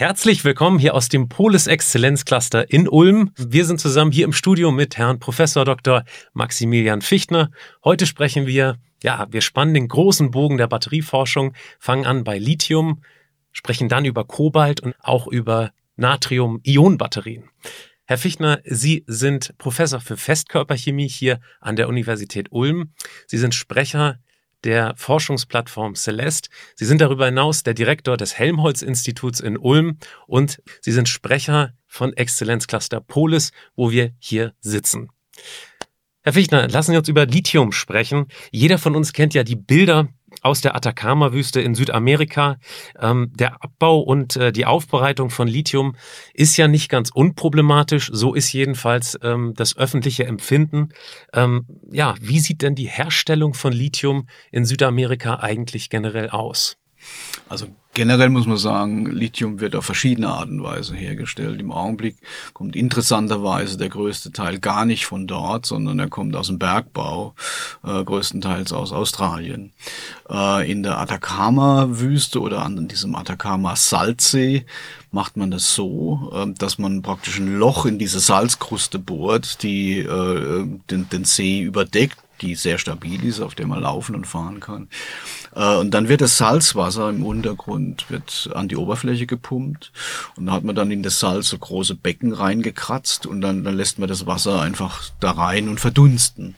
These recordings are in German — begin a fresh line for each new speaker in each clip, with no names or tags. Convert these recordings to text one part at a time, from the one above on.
Herzlich willkommen hier aus dem Polis Exzellenzcluster in Ulm. Wir sind zusammen hier im Studio mit Herrn Professor Dr. Maximilian Fichtner. Heute sprechen wir, ja, wir spannen den großen Bogen der Batterieforschung, fangen an bei Lithium, sprechen dann über Kobalt und auch über Natrium-Ionen-Batterien. Herr Fichtner, Sie sind Professor für Festkörperchemie hier an der Universität Ulm. Sie sind Sprecher der Forschungsplattform Celeste. Sie sind darüber hinaus der Direktor des Helmholtz-Instituts in Ulm und Sie sind Sprecher von Exzellenzcluster Polis, wo wir hier sitzen. Herr Fichtner, lassen Sie uns über Lithium sprechen. Jeder von uns kennt ja die Bilder aus der Atacama-Wüste in Südamerika. Ähm, der Abbau und äh, die Aufbereitung von Lithium ist ja nicht ganz unproblematisch. So ist jedenfalls ähm, das öffentliche Empfinden. Ähm, ja, wie sieht denn die Herstellung von Lithium in Südamerika eigentlich generell aus?
Also generell muss man sagen, Lithium wird auf verschiedene Arten und Weise hergestellt. Im Augenblick kommt interessanterweise der größte Teil gar nicht von dort, sondern er kommt aus dem Bergbau, äh, größtenteils aus Australien. Äh, in der Atacama-Wüste oder an diesem Atacama-Salzsee macht man das so, äh, dass man praktisch ein Loch in diese Salzkruste bohrt, die äh, den, den See überdeckt die sehr stabil ist, auf der man laufen und fahren kann. Äh, und dann wird das Salzwasser im Untergrund wird an die Oberfläche gepumpt und da hat man dann in das Salz so große Becken reingekratzt und dann, dann lässt man das Wasser einfach da rein und verdunsten.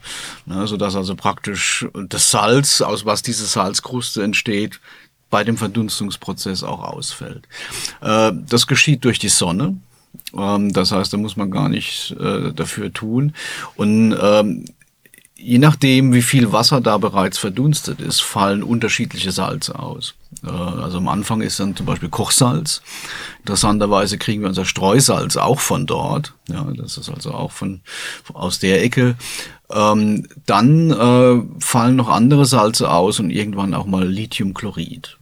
Ne, sodass also praktisch das Salz, aus was diese Salzkruste entsteht, bei dem Verdunstungsprozess auch ausfällt. Äh, das geschieht durch die Sonne. Ähm, das heißt, da muss man gar nicht äh, dafür tun. Und ähm, je nachdem, wie viel Wasser da bereits verdunstet ist, fallen unterschiedliche Salze aus. Äh, also am Anfang ist dann zum Beispiel Kochsalz. Interessanterweise kriegen wir unser Streusalz auch von dort. Ja, das ist also auch von, aus der Ecke. Ähm, dann äh, fallen noch andere Salze aus und irgendwann auch mal Lithiumchlorid.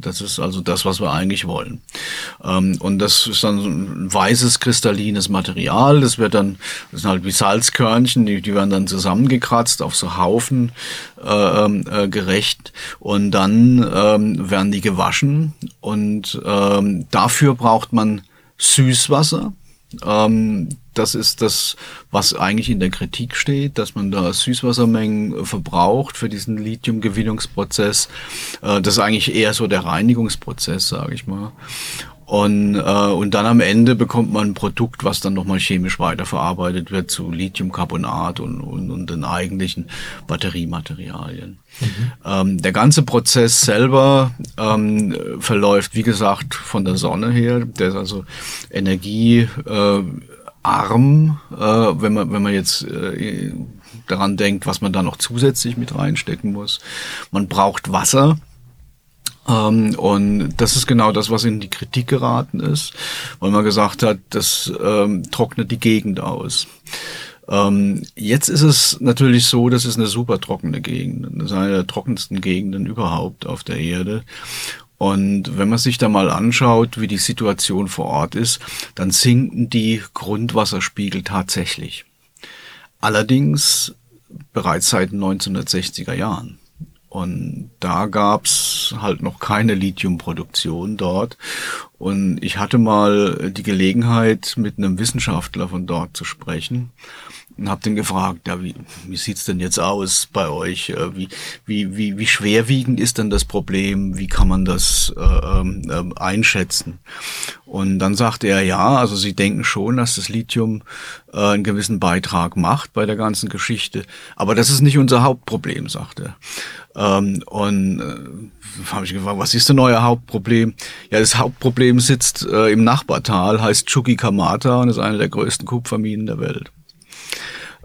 Das ist also das, was wir eigentlich wollen. Ähm, und das ist dann so ein weißes, kristallines Material. Das wird dann, das sind halt wie Salzkörnchen, die, die werden dann zusammengekratzt auf so Haufen äh, ähm, äh, gerecht. Und dann ähm, werden die gewaschen. Und ähm, dafür braucht man Süßwasser. Ähm, das ist das, was eigentlich in der Kritik steht, dass man da Süßwassermengen äh, verbraucht für diesen Lithiumgewinnungsprozess. Äh, das ist eigentlich eher so der Reinigungsprozess, sage ich mal. Und, äh, und dann am Ende bekommt man ein Produkt, was dann nochmal chemisch weiterverarbeitet wird zu Lithiumcarbonat und, und, und den eigentlichen Batteriematerialien. Mhm. Ähm, der ganze Prozess selber ähm, verläuft, wie gesagt, von der Sonne her. Der ist also Energie. Äh, arm, äh, wenn man wenn man jetzt äh, daran denkt, was man da noch zusätzlich mit reinstecken muss. Man braucht Wasser. Ähm, und das ist genau das, was in die Kritik geraten ist, weil man gesagt hat, das ähm, trocknet die Gegend aus. Ähm, jetzt ist es natürlich so, das ist eine super trockene Gegend. Das ist eine der trockensten Gegenden überhaupt auf der Erde. Und wenn man sich da mal anschaut, wie die Situation vor Ort ist, dann sinken die Grundwasserspiegel tatsächlich. Allerdings bereits seit 1960er Jahren. Und da gab's halt noch keine Lithiumproduktion dort. Und ich hatte mal die Gelegenheit, mit einem Wissenschaftler von dort zu sprechen und habe den gefragt, ja, wie, wie sieht's denn jetzt aus bei euch? Äh, wie, wie, wie, wie schwerwiegend ist denn das Problem? Wie kann man das äh, äh, einschätzen? Und dann sagte er, ja, also sie denken schon, dass das Lithium äh, einen gewissen Beitrag macht bei der ganzen Geschichte, aber das ist nicht unser Hauptproblem, sagte er. Ähm, und äh, habe ich gefragt, was ist denn euer Hauptproblem? Ja, das Hauptproblem sitzt äh, im Nachbartal, heißt Chuquicamata und ist eine der größten Kupferminen der Welt.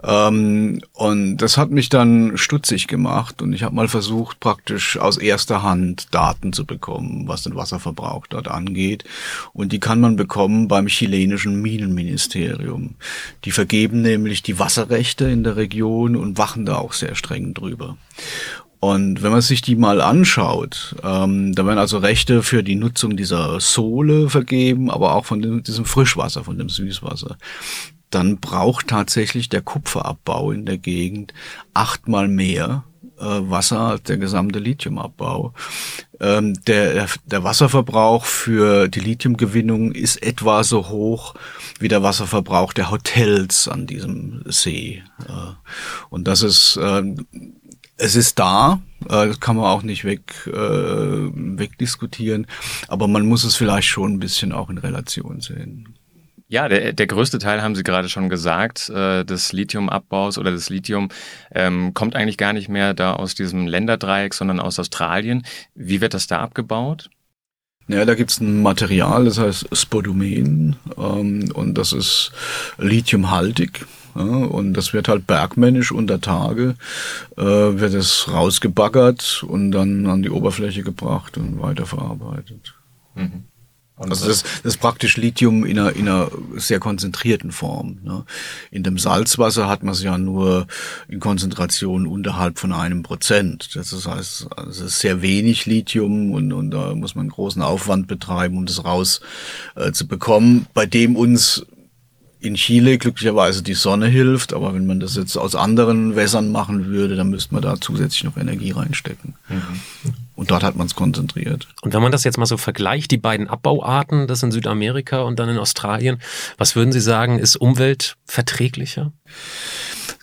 Ähm, und das hat mich dann stutzig gemacht und ich habe mal versucht, praktisch aus erster Hand Daten zu bekommen, was den Wasserverbrauch dort angeht. Und die kann man bekommen beim chilenischen Minenministerium. Die vergeben nämlich die Wasserrechte in der Region und wachen da auch sehr streng drüber. Und wenn man sich die mal anschaut, ähm, da werden also Rechte für die Nutzung dieser Sohle vergeben, aber auch von dem, diesem Frischwasser, von dem Süßwasser. Dann braucht tatsächlich der Kupferabbau in der Gegend achtmal mehr äh, Wasser als der gesamte Lithiumabbau. Ähm, der, der Wasserverbrauch für die Lithiumgewinnung ist etwa so hoch wie der Wasserverbrauch der Hotels an diesem See. Äh, und das ist äh, es ist da, äh, das kann man auch nicht weg, äh, wegdiskutieren, aber man muss es vielleicht schon ein bisschen auch in Relation sehen.
Ja, der, der größte Teil, haben Sie gerade schon gesagt, äh, des Lithiumabbaus oder des Lithium ähm, kommt eigentlich gar nicht mehr da aus diesem Länderdreieck, sondern aus Australien. Wie wird das da abgebaut?
Ja, da gibt's ein Material, das heißt Spodumen ähm, und das ist lithiumhaltig. Ja, und das wird halt bergmännisch unter Tage, äh, wird es rausgebaggert und dann an die Oberfläche gebracht und weiterverarbeitet. Mhm. Also das, das ist praktisch Lithium in einer, in einer sehr konzentrierten Form. Ne? In dem Salzwasser hat man es ja nur in Konzentration unterhalb von einem Prozent. Das heißt, es ist sehr wenig Lithium und, und da muss man großen Aufwand betreiben, um das raus äh, zu bekommen, bei dem uns in Chile glücklicherweise die Sonne hilft, aber wenn man das jetzt aus anderen Wässern machen würde, dann müsste man da zusätzlich noch Energie reinstecken. Mhm. Und dort hat man es konzentriert.
Und wenn man das jetzt mal so vergleicht, die beiden Abbauarten, das in Südamerika und dann in Australien, was würden Sie sagen, ist umweltverträglicher?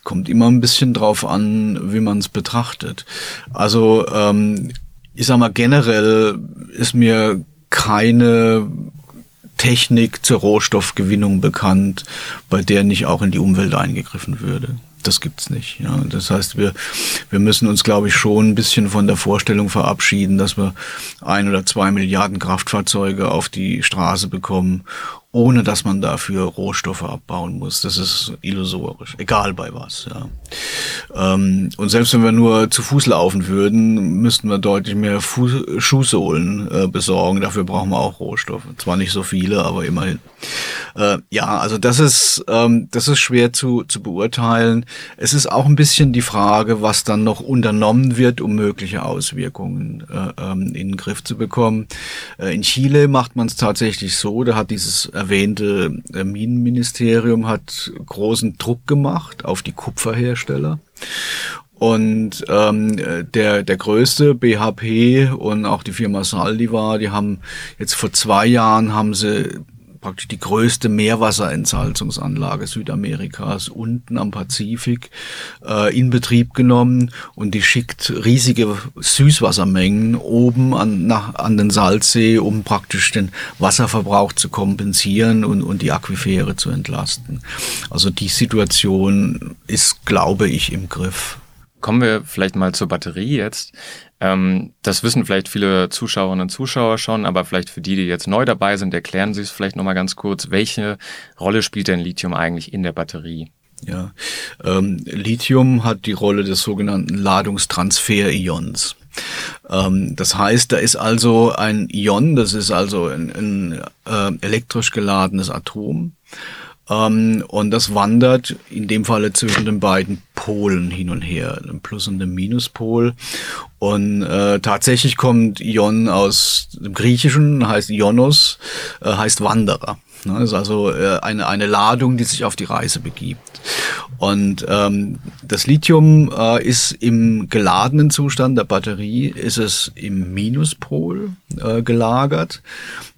Kommt immer ein bisschen drauf an, wie man es betrachtet. Also ähm, ich sag mal, generell ist mir keine Technik zur Rohstoffgewinnung bekannt, bei der nicht auch in die Umwelt eingegriffen würde. Das gibt's nicht. Ja. Das heißt, wir, wir müssen uns, glaube ich, schon ein bisschen von der Vorstellung verabschieden, dass wir ein oder zwei Milliarden Kraftfahrzeuge auf die Straße bekommen ohne dass man dafür Rohstoffe abbauen muss. Das ist illusorisch, egal bei was. Ja. Ähm, und selbst wenn wir nur zu Fuß laufen würden, müssten wir deutlich mehr Fuß Schuhsohlen äh, besorgen. Dafür brauchen wir auch Rohstoffe. Zwar nicht so viele, aber immerhin. Äh, ja, also das ist ähm, das ist schwer zu zu beurteilen. Es ist auch ein bisschen die Frage, was dann noch unternommen wird, um mögliche Auswirkungen äh, ähm, in den Griff zu bekommen. Äh, in Chile macht man es tatsächlich so. Da hat dieses erwähnte Minenministerium hat großen Druck gemacht auf die Kupferhersteller. Und ähm, der, der größte BHP und auch die Firma Saldivar, die haben jetzt vor zwei Jahren haben sie praktisch die größte Meerwasserentsalzungsanlage Südamerikas unten am Pazifik äh, in Betrieb genommen und die schickt riesige Süßwassermengen oben an, nach, an den Salzsee, um praktisch den Wasserverbrauch zu kompensieren und, und die Aquifere zu entlasten. Also die Situation ist, glaube ich, im Griff.
Kommen wir vielleicht mal zur Batterie jetzt. Ähm, das wissen vielleicht viele Zuschauerinnen und Zuschauer schon, aber vielleicht für die, die jetzt neu dabei sind, erklären Sie es vielleicht nochmal ganz kurz. Welche Rolle spielt denn Lithium eigentlich in der Batterie?
Ja, ähm, Lithium hat die Rolle des sogenannten Ladungstransfer-Ions. Ähm, das heißt, da ist also ein Ion, das ist also ein, ein äh, elektrisch geladenes Atom. Ähm, und das wandert in dem Falle zwischen den beiden Polen hin und her, dem Plus- und dem Minuspol. Und äh, tatsächlich kommt Ion aus dem Griechischen, heißt Ionos, äh, heißt Wanderer. Ne? Das ist also äh, eine, eine Ladung, die sich auf die Reise begibt. Und ähm, das Lithium äh, ist im geladenen Zustand der Batterie, ist es im Minuspol äh, gelagert.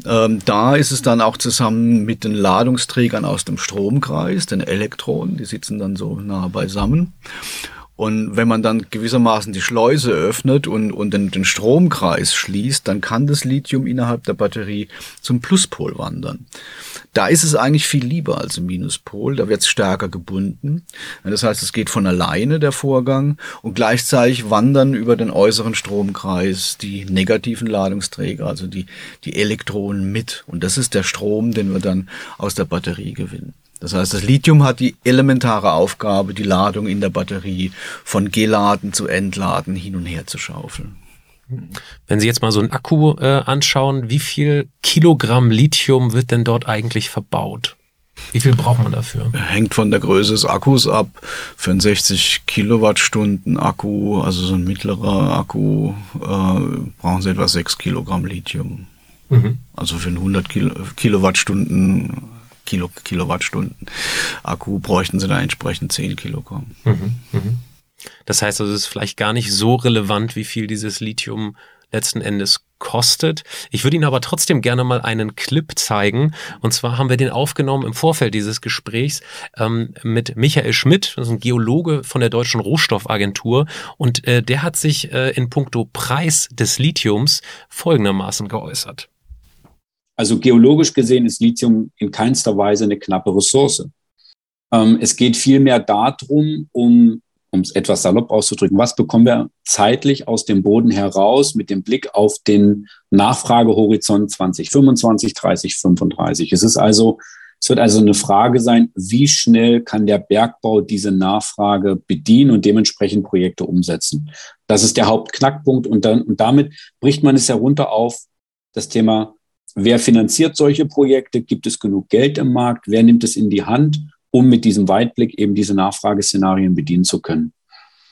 Ähm, da ist es dann auch zusammen mit den Ladungsträgern aus dem Stromkreis, den Elektronen, die sitzen dann so nah beisammen. Und wenn man dann gewissermaßen die Schleuse öffnet und, und den, den Stromkreis schließt, dann kann das Lithium innerhalb der Batterie zum Pluspol wandern. Da ist es eigentlich viel lieber als im Minuspol, da wird es stärker gebunden. Das heißt, es geht von alleine der Vorgang und gleichzeitig wandern über den äußeren Stromkreis die negativen Ladungsträger, also die, die Elektronen mit. Und das ist der Strom, den wir dann aus der Batterie gewinnen. Das heißt, das Lithium hat die elementare Aufgabe, die Ladung in der Batterie von Geladen zu Entladen hin und her zu schaufeln.
Wenn Sie jetzt mal so einen Akku äh, anschauen, wie viel Kilogramm Lithium wird denn dort eigentlich verbaut? Wie viel braucht man dafür?
Hängt von der Größe des Akkus ab. Für einen 60 Kilowattstunden Akku, also so ein mittlerer Akku, äh, brauchen Sie etwa 6 Kilogramm Lithium. Mhm. Also für einen 100 Kilo, Kilowattstunden Kilo, Kilowattstunden Akku bräuchten Sie da entsprechend 10 Kilogramm. Mhm.
Mhm. Das heißt, also, es ist vielleicht gar nicht so relevant, wie viel dieses Lithium letzten Endes kostet. Ich würde Ihnen aber trotzdem gerne mal einen Clip zeigen. Und zwar haben wir den aufgenommen im Vorfeld dieses Gesprächs ähm, mit Michael Schmidt, das ist ein Geologe von der Deutschen Rohstoffagentur. Und äh, der hat sich äh, in puncto Preis des Lithiums folgendermaßen geäußert.
Also geologisch gesehen ist Lithium in keinster Weise eine knappe Ressource. Ähm, es geht vielmehr darum, um um es etwas salopp auszudrücken, was bekommen wir zeitlich aus dem Boden heraus mit dem Blick auf den Nachfragehorizont 2025, 30, 35. Es ist also, es wird also eine Frage sein, wie schnell kann der Bergbau diese Nachfrage bedienen und dementsprechend Projekte umsetzen. Das ist der Hauptknackpunkt und dann, und damit bricht man es herunter auf das Thema, wer finanziert solche Projekte? Gibt es genug Geld im Markt? Wer nimmt es in die Hand? um mit diesem Weitblick eben diese Nachfrageszenarien bedienen zu können.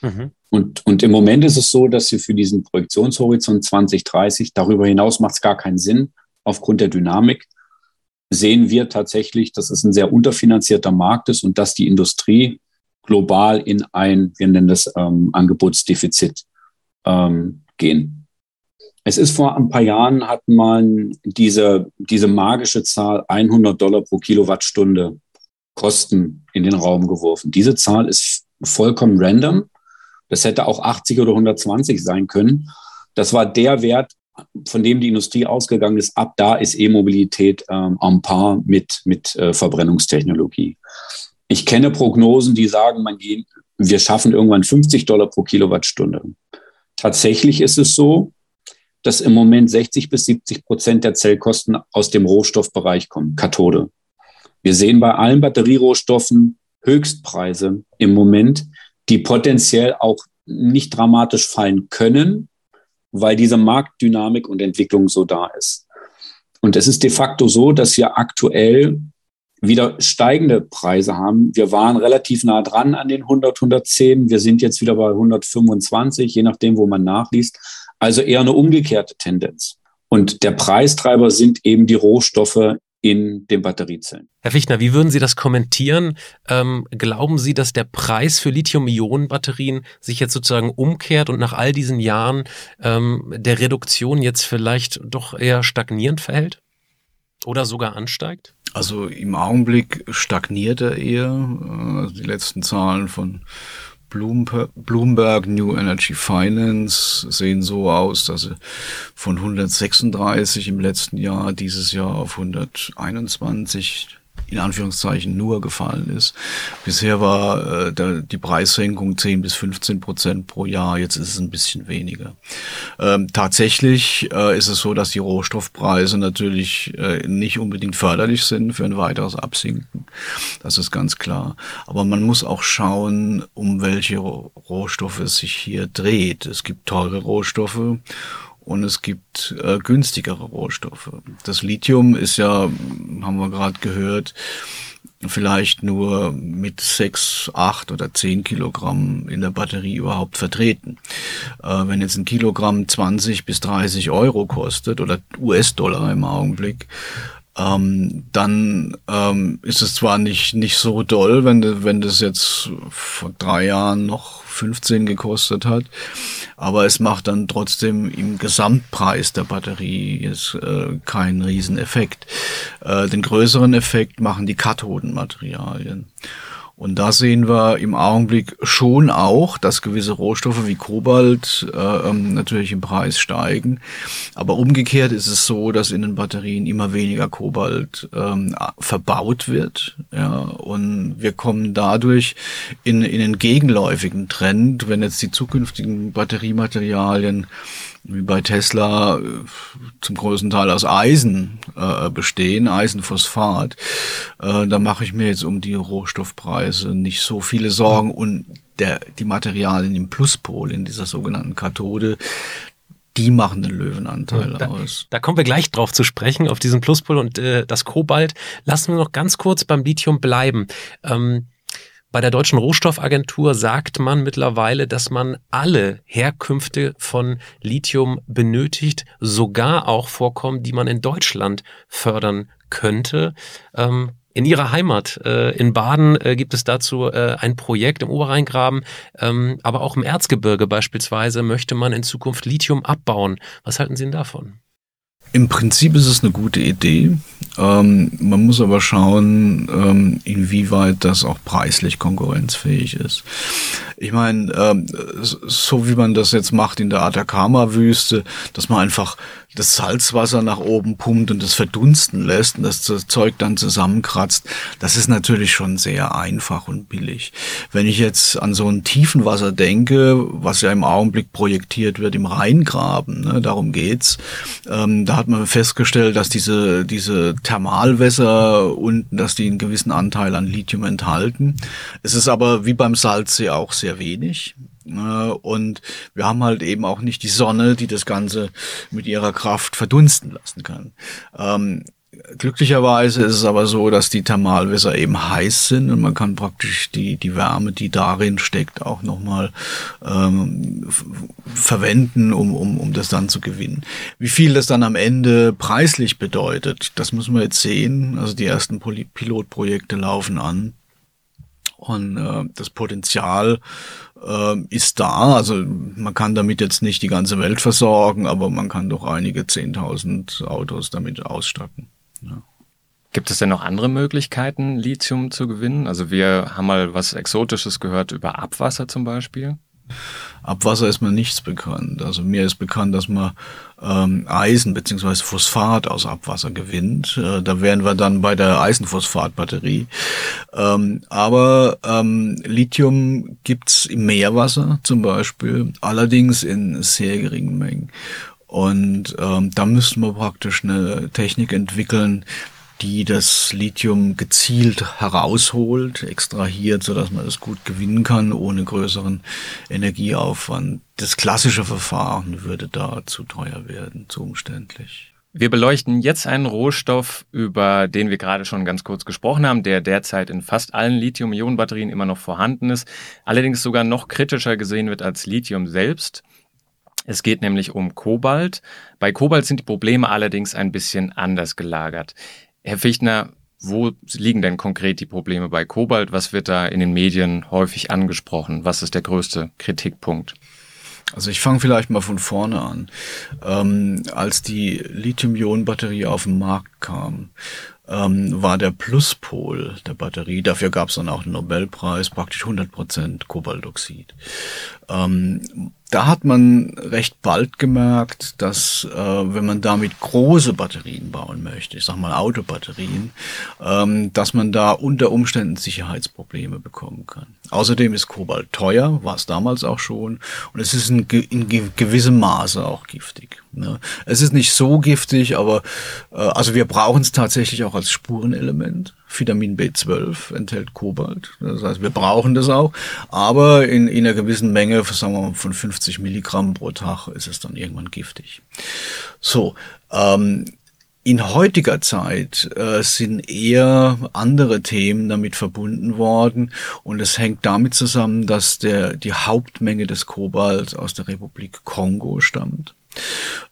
Mhm. Und, und im Moment ist es so, dass wir für diesen Projektionshorizont 2030, darüber hinaus macht es gar keinen Sinn, aufgrund der Dynamik, sehen wir tatsächlich, dass es ein sehr unterfinanzierter Markt ist und dass die Industrie global in ein, wir nennen das ähm, Angebotsdefizit ähm, gehen. Es ist vor ein paar Jahren hat man diese, diese magische Zahl 100 Dollar pro Kilowattstunde Kosten in den Raum geworfen. Diese Zahl ist vollkommen random. Das hätte auch 80 oder 120 sein können. Das war der Wert, von dem die Industrie ausgegangen ist. Ab da ist E-Mobilität ähm, am Paar mit, mit äh, Verbrennungstechnologie. Ich kenne Prognosen, die sagen, man geht, wir schaffen irgendwann 50 Dollar pro Kilowattstunde. Tatsächlich ist es so, dass im Moment 60 bis 70 Prozent der Zellkosten aus dem Rohstoffbereich kommen, Kathode. Wir sehen bei allen Batterierohstoffen Höchstpreise im Moment, die potenziell auch nicht dramatisch fallen können, weil diese Marktdynamik und Entwicklung so da ist. Und es ist de facto so, dass wir aktuell wieder steigende Preise haben. Wir waren relativ nah dran an den 100, 110. Wir sind jetzt wieder bei 125, je nachdem, wo man nachliest. Also eher eine umgekehrte Tendenz. Und der Preistreiber sind eben die Rohstoffe in den Batteriezellen.
Herr Fichtner, wie würden Sie das kommentieren? Ähm, glauben Sie, dass der Preis für Lithium-Ionen-Batterien sich jetzt sozusagen umkehrt und nach all diesen Jahren ähm, der Reduktion jetzt vielleicht doch eher stagnierend verhält? Oder sogar ansteigt?
Also im Augenblick stagniert er eher. Also die letzten Zahlen von Bloomberg New Energy Finance sehen so aus, dass sie von 136 im letzten Jahr dieses Jahr auf 121 in Anführungszeichen nur gefallen ist. Bisher war äh, der, die Preissenkung 10 bis 15 Prozent pro Jahr, jetzt ist es ein bisschen weniger. Ähm, tatsächlich äh, ist es so, dass die Rohstoffpreise natürlich äh, nicht unbedingt förderlich sind für ein weiteres Absinken. Das ist ganz klar. Aber man muss auch schauen, um welche Rohstoffe es sich hier dreht. Es gibt teure Rohstoffe und es gibt äh, günstigere Rohstoffe. Das Lithium ist ja, haben wir gerade gehört, vielleicht nur mit sechs, acht oder zehn Kilogramm in der Batterie überhaupt vertreten. Äh, wenn jetzt ein Kilogramm 20 bis 30 Euro kostet oder US-Dollar im Augenblick, ähm, dann ähm, ist es zwar nicht, nicht so doll, wenn, wenn das jetzt vor drei Jahren noch 15 gekostet hat, aber es macht dann trotzdem im Gesamtpreis der Batterie jetzt äh, keinen Rieseneffekt. Äh, den größeren Effekt machen die Kathodenmaterialien. Und da sehen wir im Augenblick schon auch, dass gewisse Rohstoffe wie Kobalt äh, ähm, natürlich im Preis steigen. Aber umgekehrt ist es so, dass in den Batterien immer weniger Kobalt ähm, verbaut wird. Ja, und wir kommen dadurch in, in einen gegenläufigen Trend, wenn jetzt die zukünftigen Batteriematerialien wie bei Tesla äh, zum größten Teil aus Eisen äh, bestehen, Eisenphosphat, äh, da mache ich mir jetzt um die Rohstoffpreise nicht so viele Sorgen und der, die Materialien im Pluspol, in dieser sogenannten Kathode, die machen den Löwenanteil
da,
aus.
Da kommen wir gleich drauf zu sprechen, auf diesen Pluspol und äh, das Kobalt. Lassen wir noch ganz kurz beim Lithium bleiben. Ähm, bei der Deutschen Rohstoffagentur sagt man mittlerweile, dass man alle Herkünfte von Lithium benötigt, sogar auch Vorkommen, die man in Deutschland fördern könnte. Ähm, in Ihrer Heimat, äh, in Baden, äh, gibt es dazu äh, ein Projekt im Oberrheingraben, ähm, aber auch im Erzgebirge beispielsweise möchte man in Zukunft Lithium abbauen. Was halten Sie denn davon?
Im Prinzip ist es eine gute Idee. Ähm, man muss aber schauen, ähm, inwieweit das auch preislich konkurrenzfähig ist. Ich meine, ähm, so wie man das jetzt macht in der Atacama-Wüste, dass man einfach das Salzwasser nach oben pumpt und das verdunsten lässt und das Zeug dann zusammenkratzt, das ist natürlich schon sehr einfach und billig. Wenn ich jetzt an so ein Tiefenwasser denke, was ja im Augenblick projektiert wird im Rheingraben, ne, darum geht's, ähm, da hat man festgestellt, dass diese, diese Thermalwässer unten, dass die einen gewissen Anteil an Lithium enthalten. Es ist aber wie beim Salzsee auch sehr wenig. Ne? Und wir haben halt eben auch nicht die Sonne, die das Ganze mit ihrer Kraft verdunsten lassen kann. Ähm, glücklicherweise ist es aber so, dass die Thermalwässer eben heiß sind und man kann praktisch die, die Wärme, die darin steckt, auch nochmal ähm, verwenden, um, um, um das dann zu gewinnen. Wie viel das dann am Ende preislich bedeutet, das müssen wir jetzt sehen. Also die ersten Pilotprojekte laufen an. Und äh, das Potenzial äh, ist da. Also man kann damit jetzt nicht die ganze Welt versorgen, aber man kann doch einige 10.000 Autos damit ausstatten. Ja.
Gibt es denn noch andere Möglichkeiten, Lithium zu gewinnen? Also wir haben mal was Exotisches gehört über Abwasser zum Beispiel.
Abwasser ist mir nichts bekannt. Also mir ist bekannt, dass man ähm, Eisen beziehungsweise Phosphat aus Abwasser gewinnt. Äh, da wären wir dann bei der Eisenphosphatbatterie. Ähm, aber ähm, Lithium gibt's im Meerwasser zum Beispiel, allerdings in sehr geringen Mengen. Und ähm, da müssten wir praktisch eine Technik entwickeln, die das Lithium gezielt herausholt, extrahiert, so dass man es gut gewinnen kann, ohne größeren Energieaufwand. Das klassische Verfahren würde da zu teuer werden, zu umständlich.
Wir beleuchten jetzt einen Rohstoff, über den wir gerade schon ganz kurz gesprochen haben, der derzeit in fast allen Lithium-Ionen-Batterien immer noch vorhanden ist, allerdings sogar noch kritischer gesehen wird als Lithium selbst. Es geht nämlich um Kobalt. Bei Kobalt sind die Probleme allerdings ein bisschen anders gelagert. Herr Fichtner, wo liegen denn konkret die Probleme bei Kobalt? Was wird da in den Medien häufig angesprochen? Was ist der größte Kritikpunkt?
Also ich fange vielleicht mal von vorne an. Ähm, als die Lithium-Ionen-Batterie auf den Markt kam, ähm, war der Pluspol der Batterie, dafür gab es dann auch einen Nobelpreis, praktisch 100 Prozent Kobaltoxid. Ähm, da hat man recht bald gemerkt, dass äh, wenn man damit große Batterien bauen möchte, ich sag mal Autobatterien, ähm, dass man da unter Umständen Sicherheitsprobleme bekommen kann. Außerdem ist Kobalt teuer, war es damals auch schon, und es ist in, in gewissem Maße auch giftig. Ne? Es ist nicht so giftig, aber äh, also wir brauchen es tatsächlich auch als Spurenelement. Vitamin B12 enthält Kobalt. Das heißt, wir brauchen das auch. Aber in, in einer gewissen Menge, sagen wir mal, von 50 Milligramm pro Tag ist es dann irgendwann giftig. So, ähm, in heutiger Zeit äh, sind eher andere Themen damit verbunden worden und es hängt damit zusammen, dass der, die Hauptmenge des Kobalt aus der Republik Kongo stammt.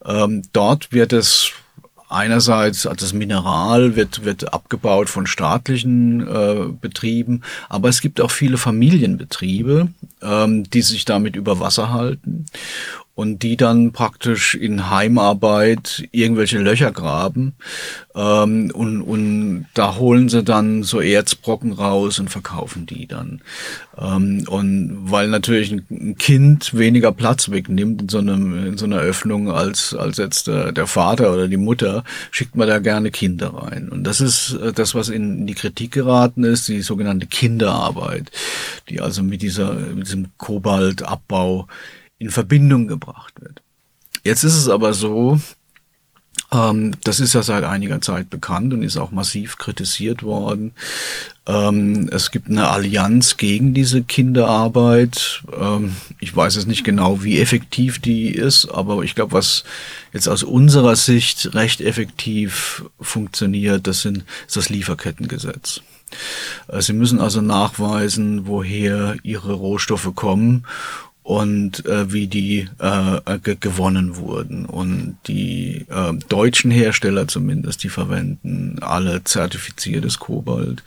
Ähm, dort wird es einerseits also das Mineral wird, wird abgebaut von staatlichen äh, Betrieben, aber es gibt auch viele Familienbetriebe, ähm, die sich damit über Wasser halten und die dann praktisch in Heimarbeit irgendwelche Löcher graben ähm, und, und da holen sie dann so Erzbrocken raus und verkaufen die dann. Ähm, und weil natürlich ein Kind weniger Platz wegnimmt in so, einem, in so einer Öffnung als, als jetzt der, der Vater oder die Mutter, schickt man da gerne Kinder rein. Und das ist äh, das, was in die Kritik geraten ist, die sogenannte Kinderarbeit, die also mit dieser, mit diesem Kobaltabbau in Verbindung gebracht wird. Jetzt ist es aber so, ähm, das ist ja seit einiger Zeit bekannt und ist auch massiv kritisiert worden. Ähm, es gibt eine Allianz gegen diese Kinderarbeit. Ähm, ich weiß jetzt nicht genau, wie effektiv die ist, aber ich glaube, was jetzt aus unserer Sicht recht effektiv funktioniert, das sind ist das Lieferkettengesetz. Äh, Sie müssen also nachweisen, woher Ihre Rohstoffe kommen und äh, wie die äh, ge gewonnen wurden. Und die äh, deutschen Hersteller zumindest, die verwenden alle zertifiziertes Kobalt.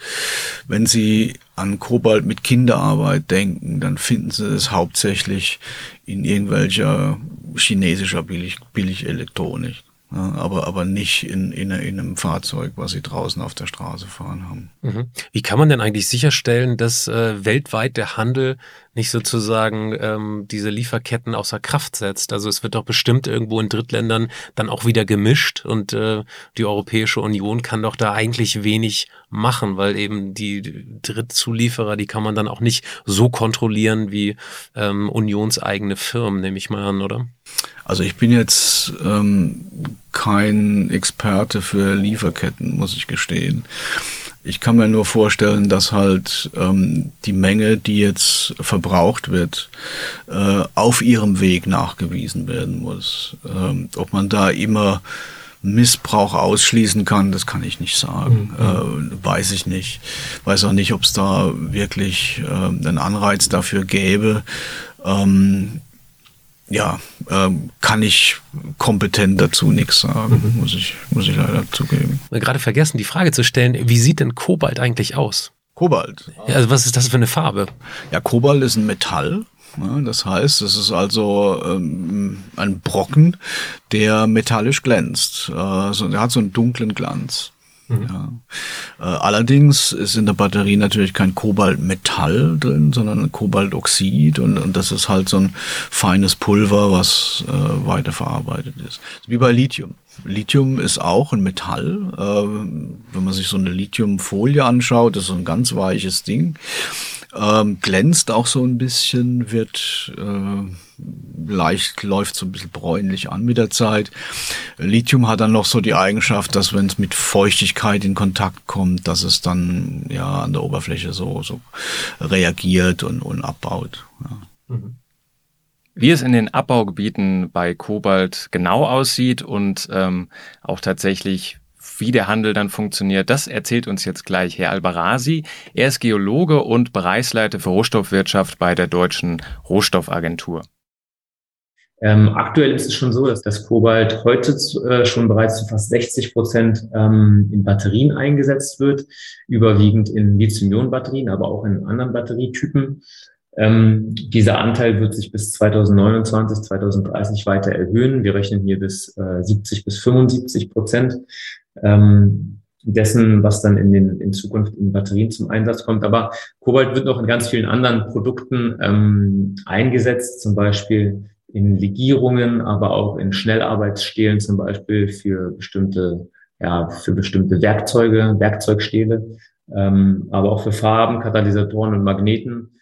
Wenn sie an Kobalt mit Kinderarbeit denken, dann finden sie es hauptsächlich in irgendwelcher chinesischer Billig Billigelektronik aber, aber nicht in, in, in einem Fahrzeug, was sie draußen auf der Straße fahren haben.
Mhm. Wie kann man denn eigentlich sicherstellen, dass äh, weltweit der Handel nicht sozusagen ähm, diese Lieferketten außer Kraft setzt? Also es wird doch bestimmt irgendwo in Drittländern dann auch wieder gemischt und äh, die Europäische Union kann doch da eigentlich wenig machen, weil eben die Drittzulieferer, die kann man dann auch nicht so kontrollieren wie ähm, unionseigene Firmen, nehme ich mal an, oder?
Also ich bin jetzt ähm, kein Experte für Lieferketten, muss ich gestehen. Ich kann mir nur vorstellen, dass halt ähm, die Menge, die jetzt verbraucht wird, äh, auf ihrem Weg nachgewiesen werden muss. Ähm, ob man da immer Missbrauch ausschließen kann, das kann ich nicht sagen. Mhm. Äh, weiß ich nicht. Weiß auch nicht, ob es da wirklich äh, einen Anreiz dafür gäbe. Ähm, ja, ähm, kann ich kompetent dazu nichts sagen, mhm. muss ich, muss ich leider zugeben.
Gerade vergessen, die Frage zu stellen, wie sieht denn Kobalt eigentlich aus?
Kobalt.
Ja, also was ist das für eine Farbe?
Ja, Kobalt ist ein Metall. Ja, das heißt, es ist also ähm, ein Brocken, der metallisch glänzt. Äh, so, der hat so einen dunklen Glanz. Mhm. Ja. Äh, allerdings ist in der Batterie natürlich kein Kobaltmetall drin, sondern Kobaltoxid und, und das ist halt so ein feines Pulver, was äh, weiterverarbeitet ist. Wie bei Lithium. Lithium ist auch ein Metall. Äh, wenn man sich so eine Lithiumfolie anschaut, das ist so ein ganz weiches Ding. Ähm, glänzt auch so ein bisschen, wird äh, leicht, läuft so ein bisschen bräunlich an mit der Zeit. Lithium hat dann noch so die Eigenschaft, dass wenn es mit Feuchtigkeit in Kontakt kommt, dass es dann ja an der Oberfläche so, so reagiert und, und abbaut. Ja. Mhm.
Wie es in den Abbaugebieten bei Kobalt genau aussieht und ähm, auch tatsächlich wie der Handel dann funktioniert, das erzählt uns jetzt gleich Herr Albarasi. Er ist Geologe und Bereichsleiter für Rohstoffwirtschaft bei der Deutschen Rohstoffagentur.
Ähm, aktuell ist es schon so, dass das Kobalt heute äh, schon bereits zu fast 60 Prozent ähm, in Batterien eingesetzt wird, überwiegend in Lithium-Ionen-Batterien, aber auch in anderen Batterietypen. Ähm, dieser Anteil wird sich bis 2029, 2030 weiter erhöhen. Wir rechnen hier bis äh, 70 bis 75 Prozent ähm, dessen, was dann in, den, in Zukunft in Batterien zum Einsatz kommt. Aber Kobalt wird noch in ganz vielen anderen Produkten ähm, eingesetzt, zum Beispiel in Legierungen, aber auch in Schnellarbeitsstählen zum Beispiel für bestimmte, ja, für bestimmte Werkzeuge, Werkzeugstähle, ähm, aber auch für Farben, Katalysatoren und Magneten.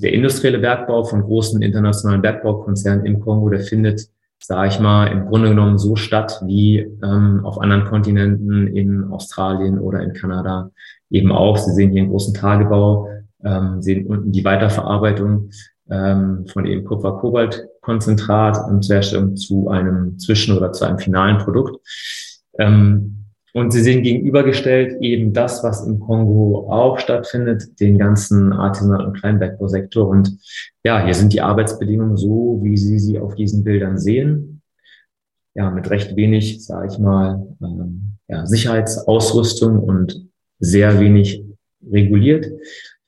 Der industrielle Bergbau von großen internationalen Bergbaukonzernen im Kongo, der findet sage ich mal, im Grunde genommen so statt wie ähm, auf anderen Kontinenten in Australien oder in Kanada eben auch. Sie sehen hier einen großen Tagebau, ähm, sehen unten die Weiterverarbeitung ähm, von eben Kupfer-Kobalt-Konzentrat zur Herstellung zu einem Zwischen- oder zu einem finalen Produkt. Ähm, und sie sehen gegenübergestellt eben das, was im Kongo auch stattfindet, den ganzen Artisanal- und Kleinbergbausektor. Und ja, hier sind die Arbeitsbedingungen so, wie Sie sie auf diesen Bildern sehen. Ja, mit recht wenig, sage ich mal, ähm, ja, Sicherheitsausrüstung und sehr wenig reguliert.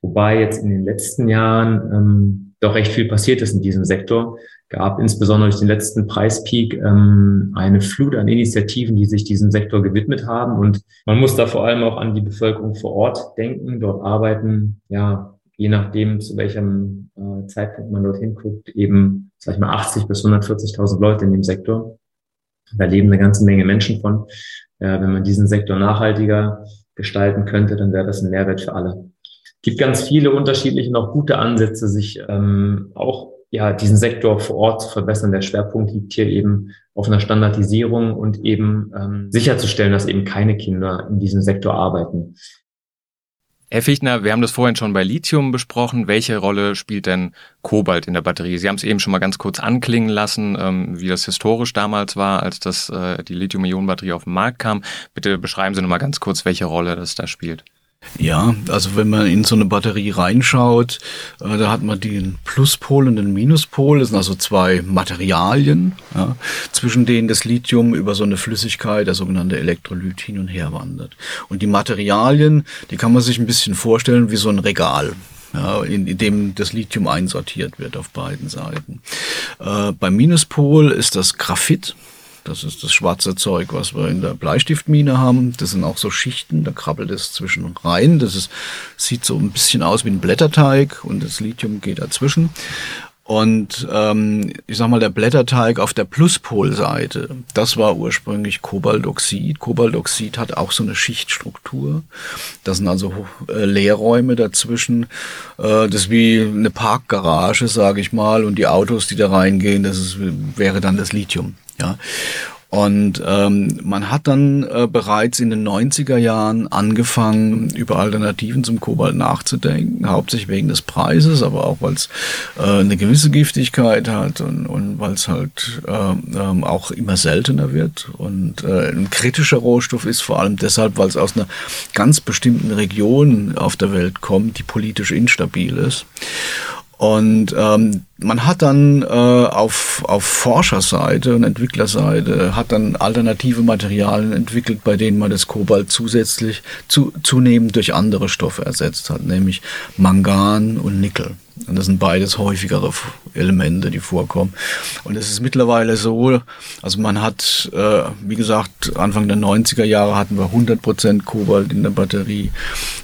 Wobei jetzt in den letzten Jahren ähm, doch recht viel passiert ist in diesem Sektor gab insbesondere durch den letzten Preispeak ähm, eine Flut an Initiativen, die sich diesem Sektor gewidmet haben. Und man muss da vor allem auch an die Bevölkerung vor Ort denken. Dort arbeiten, ja, je nachdem, zu welchem äh, Zeitpunkt man dorthin guckt, eben, sag ich mal, 80 bis 140.000 Leute in dem Sektor. Da leben eine ganze Menge Menschen von. Äh, wenn man diesen Sektor nachhaltiger gestalten könnte, dann wäre das ein Mehrwert für alle. Es gibt ganz viele unterschiedliche, noch gute Ansätze, sich ähm, auch ja, diesen Sektor vor Ort zu verbessern. Der Schwerpunkt liegt hier eben auf einer Standardisierung und eben ähm, sicherzustellen, dass eben keine Kinder in diesem Sektor arbeiten.
Herr Fichtner, wir haben das vorhin schon bei Lithium besprochen. Welche Rolle spielt denn Kobalt in der Batterie? Sie haben es eben schon mal ganz kurz anklingen lassen, ähm, wie das historisch damals war, als das, äh, die Lithium-Ionen-Batterie auf den Markt kam. Bitte beschreiben Sie noch mal ganz kurz, welche Rolle das da spielt.
Ja, also wenn man in so eine Batterie reinschaut, äh, da hat man den Pluspol und den Minuspol. Das sind also zwei Materialien, ja, zwischen denen das Lithium über so eine Flüssigkeit, der sogenannte Elektrolyt, hin und her wandert. Und die Materialien, die kann man sich ein bisschen vorstellen wie so ein Regal. Ja, in, in dem das Lithium einsortiert wird auf beiden Seiten. Äh, beim Minuspol ist das Graphit, das ist das schwarze Zeug, was wir in der Bleistiftmine haben. Das sind auch so Schichten, da krabbelt es zwischen rein. Das ist, sieht so ein bisschen aus wie ein Blätterteig und das Lithium geht dazwischen. Und ähm, ich sag mal, der Blätterteig auf der Pluspolseite, das war ursprünglich Kobaltoxid. Kobaltoxid hat auch so eine Schichtstruktur. Das sind also äh, Leerräume dazwischen. Äh, das ist wie eine Parkgarage, sage ich mal. Und die Autos, die da reingehen, das ist, wäre dann das Lithium. Ja. Und ähm, man hat dann äh, bereits in den 90er Jahren angefangen, über Alternativen zum Kobalt nachzudenken, hauptsächlich wegen des Preises, aber auch weil es äh, eine gewisse Giftigkeit hat und, und weil es halt äh, ähm, auch immer seltener wird. Und äh, ein kritischer Rohstoff ist vor allem deshalb, weil es aus einer ganz bestimmten Region auf der Welt kommt, die politisch instabil ist. Und ähm, man hat dann äh, auf, auf Forscherseite und Entwicklerseite hat dann alternative Materialien entwickelt, bei denen man das Kobalt zusätzlich zu, zunehmend durch andere Stoffe ersetzt hat, nämlich Mangan und Nickel. Und das sind beides häufigere Elemente, die vorkommen. Und es ist mittlerweile so, also man hat, äh, wie gesagt, Anfang der 90er Jahre hatten wir 100% Kobalt in der Batterie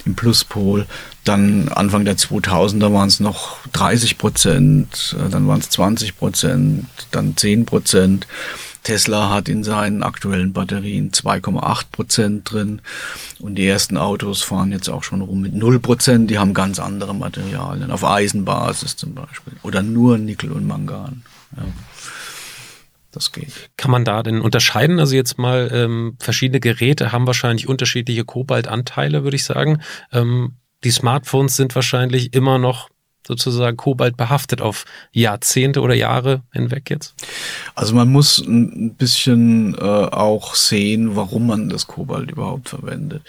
im Pluspol. Dann Anfang der 2000er waren es noch 30 Prozent, äh, dann waren es 20 Prozent, dann 10 Prozent. Tesla hat in seinen aktuellen Batterien 2,8 Prozent drin und die ersten Autos fahren jetzt auch schon rum mit 0 Prozent. Die haben ganz andere Materialien, auf Eisenbasis zum Beispiel oder nur Nickel und Mangan. Ja. Das geht.
Kann man da denn unterscheiden? Also jetzt mal ähm, verschiedene Geräte haben wahrscheinlich unterschiedliche Kobaltanteile, würde ich sagen. Ähm, die Smartphones sind wahrscheinlich immer noch sozusagen Kobalt behaftet auf Jahrzehnte oder Jahre hinweg jetzt?
Also man muss ein bisschen äh, auch sehen, warum man das Kobalt überhaupt verwendet.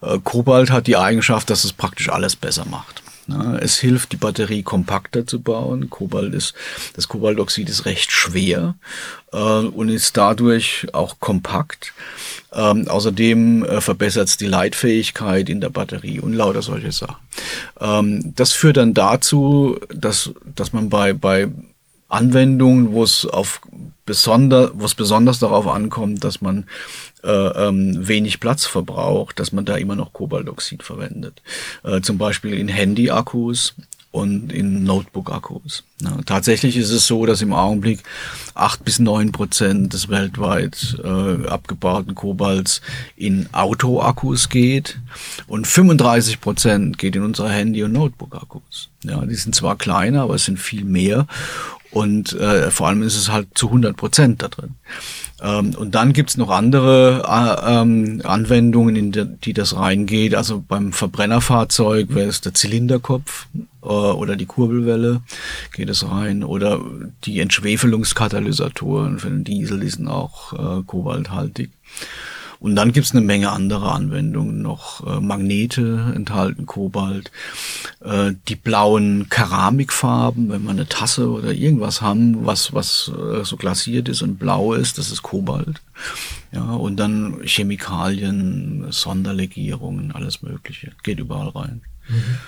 Äh, Kobalt hat die Eigenschaft, dass es praktisch alles besser macht. Ja, es hilft, die Batterie kompakter zu bauen. Kobalt ist, das Kobaltoxid ist recht schwer äh, und ist dadurch auch kompakt. Ähm, außerdem äh, verbessert es die Leitfähigkeit in der Batterie und lauter solche Sachen. Ähm, das führt dann dazu, dass, dass man bei, bei Anwendungen, wo es auf besonder, wo es besonders darauf ankommt, dass man äh, ähm, wenig Platz verbraucht, dass man da immer noch Kobaltoxid verwendet. Äh, zum Beispiel in Handy-Akkus und in Notebook-Akkus. Tatsächlich ist es so, dass im Augenblick acht bis neun Prozent des weltweit äh, abgebauten Kobalts in Auto-Akkus geht und 35 Prozent geht in unsere Handy- und Notebook-Akkus. Ja, die sind zwar kleiner, aber es sind viel mehr und äh, vor allem ist es halt zu 100 Prozent da drin. Ähm, und dann gibt's noch andere äh, ähm, Anwendungen, in die, die das reingeht. Also beim Verbrennerfahrzeug wäre es der Zylinderkopf äh, oder die Kurbelwelle geht es rein. Oder die Entschwefelungskatalysatoren für den Diesel, die sind auch äh, kobalthaltig. Und dann gibt's eine Menge andere Anwendungen noch. Äh, Magnete enthalten Kobalt, äh, die blauen Keramikfarben, wenn wir eine Tasse oder irgendwas haben, was, was äh, so glasiert ist und blau ist, das ist Kobalt. Ja, und dann Chemikalien, Sonderlegierungen, alles Mögliche. Geht überall rein. Mhm.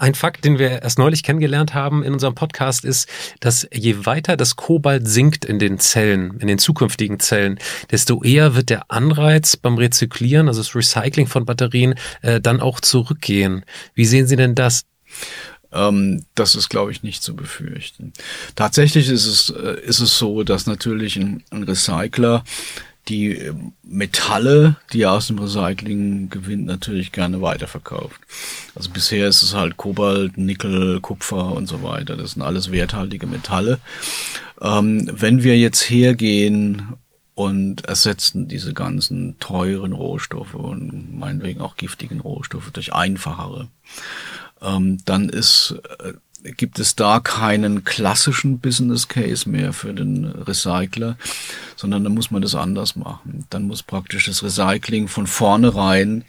Ein Fakt, den wir erst neulich kennengelernt haben in unserem Podcast, ist, dass je weiter das Kobalt sinkt in den Zellen, in den zukünftigen Zellen, desto eher wird der Anreiz beim Rezyklieren, also das Recycling von Batterien, äh, dann auch zurückgehen. Wie sehen Sie denn das?
Ähm, das ist, glaube ich, nicht zu befürchten. Tatsächlich ist es, äh, ist es so, dass natürlich ein, ein Recycler die äh, Metalle, die er aus dem Recycling gewinnt, natürlich gerne weiterverkauft. Also bisher ist es halt Kobalt, Nickel, Kupfer und so weiter. Das sind alles werthaltige Metalle. Ähm, wenn wir jetzt hergehen und ersetzen diese ganzen teuren Rohstoffe und meinetwegen auch giftigen Rohstoffe durch einfachere, ähm, dann ist äh, gibt es da keinen klassischen Business Case mehr für den Recycler, sondern dann muss man das anders machen. Dann muss praktisch das Recycling von vornherein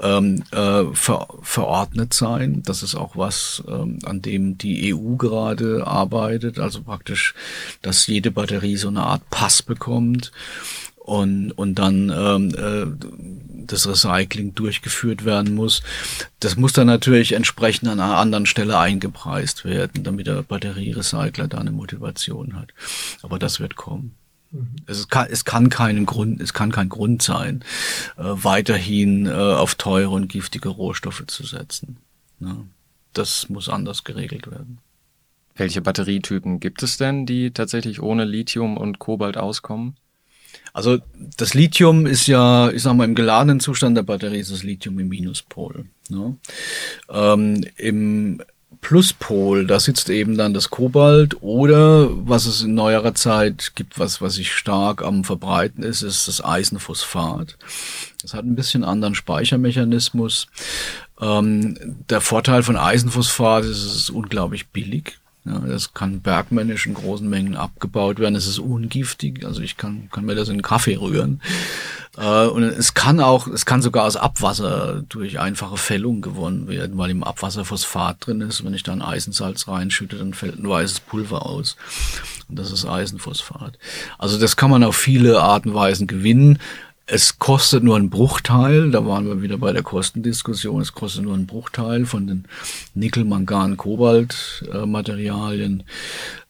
ähm, äh, ver verordnet sein. Das ist auch was, ähm, an dem die EU gerade arbeitet. Also praktisch, dass jede Batterie so eine Art Pass bekommt und, und dann ähm, äh, das Recycling durchgeführt werden muss. Das muss dann natürlich entsprechend an einer anderen Stelle eingepreist werden, damit der Batterierecycler da eine Motivation hat. Aber das wird kommen. Mhm. Es kann, es kann keinen Grund, es kann kein Grund sein, äh, weiterhin äh, auf teure und giftige Rohstoffe zu setzen. Ja, das muss anders geregelt werden.
Welche Batterietypen gibt es denn, die tatsächlich ohne Lithium und Kobalt auskommen?
Also das Lithium ist ja, ich sag mal, im geladenen Zustand der Batterie ist das Lithium im Minuspol. Ne? Ähm, Im Pluspol, da sitzt eben dann das Kobalt oder was es in neuerer Zeit gibt, was, was sich stark am Verbreiten ist, ist das Eisenphosphat. Das hat ein bisschen anderen Speichermechanismus. Ähm, der Vorteil von Eisenphosphat ist, es ist unglaublich billig. Ja, das kann bergmännisch in großen Mengen abgebaut werden. Es ist ungiftig, also ich kann, kann mir das in Kaffee rühren. Äh, und es kann auch, es kann sogar aus Abwasser durch einfache Fällung gewonnen werden, weil im Abwasser Phosphat drin ist. Wenn ich dann Eisensalz reinschütte, dann fällt ein weißes Pulver aus. Und das ist Eisenphosphat. Also das kann man auf viele Arten und Weisen gewinnen. Es kostet nur einen Bruchteil, da waren wir wieder bei der Kostendiskussion, es kostet nur einen Bruchteil von den Nickel, Mangan, Kobalt äh,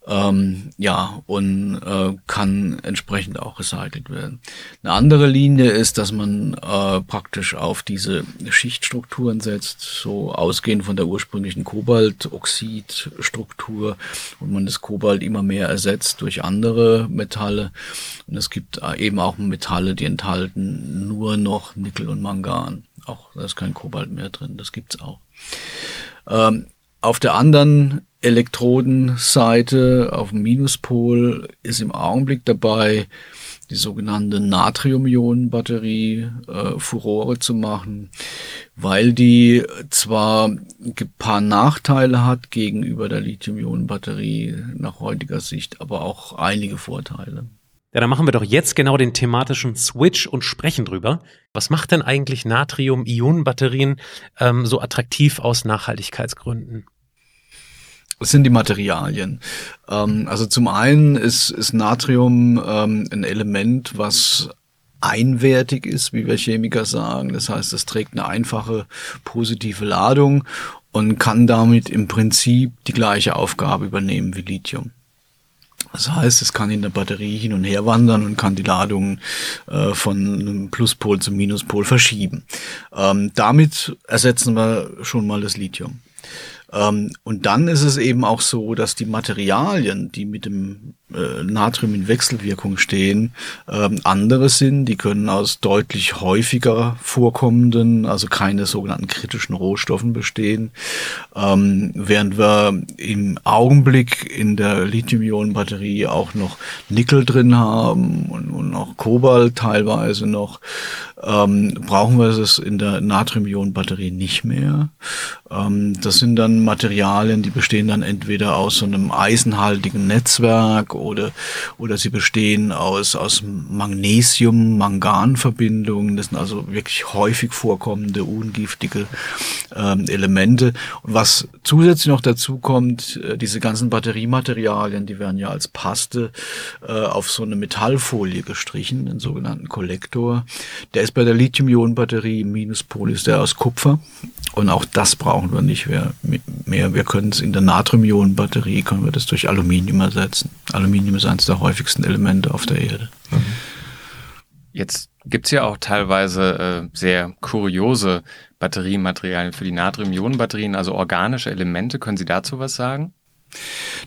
ähm, ja, und äh, kann entsprechend auch recycelt werden. Eine andere Linie ist, dass man äh, praktisch auf diese Schichtstrukturen setzt, so ausgehend von der ursprünglichen Kobaltoxidstruktur und man das Kobalt immer mehr ersetzt durch andere Metalle. Und es gibt äh, eben auch Metalle, die enthalten nur noch Nickel und Mangan. Auch da ist kein Kobalt mehr drin, das gibt's auch. Ähm, auf der anderen Elektrodenseite, auf dem Minuspol, ist im Augenblick dabei, die sogenannte Natrium-Ionen-Batterie äh, Furore zu machen, weil die zwar ein paar Nachteile hat gegenüber der Lithium-Ionen-Batterie nach heutiger Sicht, aber auch einige Vorteile.
Ja, dann machen wir doch jetzt genau den thematischen Switch und sprechen drüber. Was macht denn eigentlich Natrium-Ionen-Batterien ähm, so attraktiv aus Nachhaltigkeitsgründen?
Sind die Materialien. Ähm, also zum einen ist, ist Natrium ähm, ein Element, was einwertig ist, wie wir Chemiker sagen. Das heißt, es trägt eine einfache positive Ladung und kann damit im Prinzip die gleiche Aufgabe übernehmen wie Lithium. Das heißt, es kann in der Batterie hin und her wandern und kann die Ladung äh, von einem Pluspol zum Minuspol verschieben. Ähm, damit ersetzen wir schon mal das Lithium. Ähm, und dann ist es eben auch so, dass die Materialien, die mit dem äh, Natrium in Wechselwirkung stehen, ähm, andere sind. Die können aus deutlich häufiger vorkommenden, also keine sogenannten kritischen Rohstoffen bestehen. Ähm, während wir im Augenblick in der Lithium-Ionen-Batterie auch noch Nickel drin haben und, und auch Kobalt teilweise noch, ähm, brauchen wir es in der Natrium-Ionen-Batterie nicht mehr. Ähm, das sind dann Materialien, die bestehen dann entweder aus so einem eisenhaltigen Netzwerk oder, oder sie bestehen aus, aus Magnesium-Mangan-Verbindungen. Das sind also wirklich häufig vorkommende ungiftige ähm, Elemente. Und was zusätzlich noch dazu kommt, äh, diese ganzen Batteriematerialien, die werden ja als Paste äh, auf so eine Metallfolie gestrichen, den sogenannten Kollektor. Der ist bei der Lithium-Ionen-Batterie Minuspol ist der aus Kupfer. Und auch das brauchen wir nicht mehr. Wir können es in der Natrium-Ionen-Batterie, können wir das durch Aluminium ersetzen. Aluminium ist eines der häufigsten Elemente auf der Erde.
Jetzt gibt's ja auch teilweise äh, sehr kuriose Batteriematerialien für die Natrium-Ionen-Batterien, also organische Elemente. Können Sie dazu was sagen?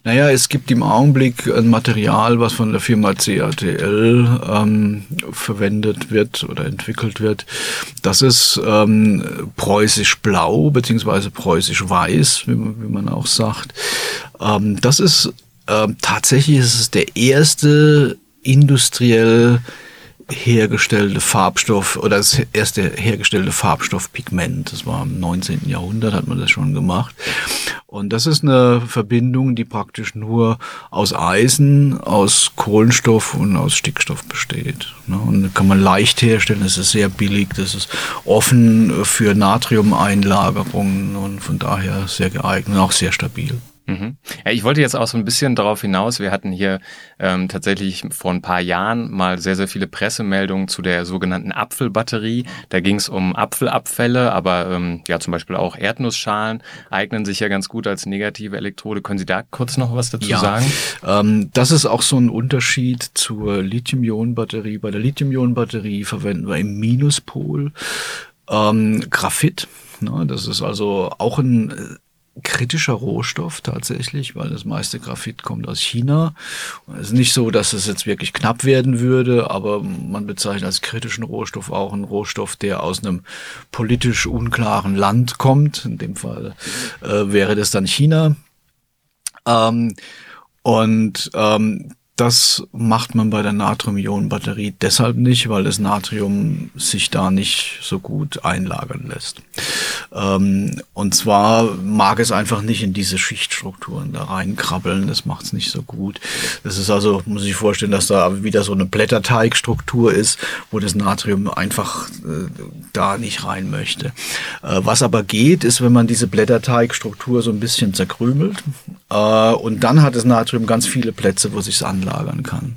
Naja, es gibt im Augenblick ein Material, was von der Firma CATL ähm, verwendet wird oder entwickelt wird. Das ist ähm, preußisch blau beziehungsweise preußisch weiß, wie man, wie man auch sagt. Ähm, das ist ähm, tatsächlich ist es der erste industriell hergestellte Farbstoff oder das erste hergestellte Farbstoffpigment. Das war im 19. Jahrhundert, hat man das schon gemacht. Und das ist eine Verbindung, die praktisch nur aus Eisen, aus Kohlenstoff und aus Stickstoff besteht. Ne? Und kann man leicht herstellen, das ist sehr billig, das ist offen für Natriumeinlagerungen und von daher sehr geeignet und auch sehr stabil.
Mhm. Ja, ich wollte jetzt auch so ein bisschen darauf hinaus, wir hatten hier ähm, tatsächlich vor ein paar Jahren mal sehr, sehr viele Pressemeldungen zu der sogenannten Apfelbatterie. Da ging es um Apfelabfälle, aber ähm, ja zum Beispiel auch Erdnussschalen eignen sich ja ganz gut als negative Elektrode. Können Sie da kurz noch was dazu
ja,
sagen?
Ähm, das ist auch so ein Unterschied zur Lithium-Ionen-Batterie. Bei der Lithium-Ionen-Batterie verwenden wir im Minuspol ähm, Graphit. Ne, das ist also auch ein kritischer Rohstoff tatsächlich, weil das meiste Graphit kommt aus China. Es ist nicht so, dass es jetzt wirklich knapp werden würde, aber man bezeichnet als kritischen Rohstoff auch einen Rohstoff, der aus einem politisch unklaren Land kommt. In dem Fall äh, wäre das dann China. Ähm, und ähm, das macht man bei der Natrium-Ionen-Batterie deshalb nicht, weil das Natrium sich da nicht so gut einlagern lässt. Ähm, und zwar mag es einfach nicht in diese Schichtstrukturen da reinkrabbeln, das macht es nicht so gut. Das ist also, muss ich vorstellen, dass da wieder so eine Blätterteigstruktur ist, wo das Natrium einfach äh, da nicht rein möchte. Äh, was aber geht, ist, wenn man diese Blätterteigstruktur so ein bisschen zerkrümelt äh, und dann hat das Natrium ganz viele Plätze, wo sich anlagert einlagern kann.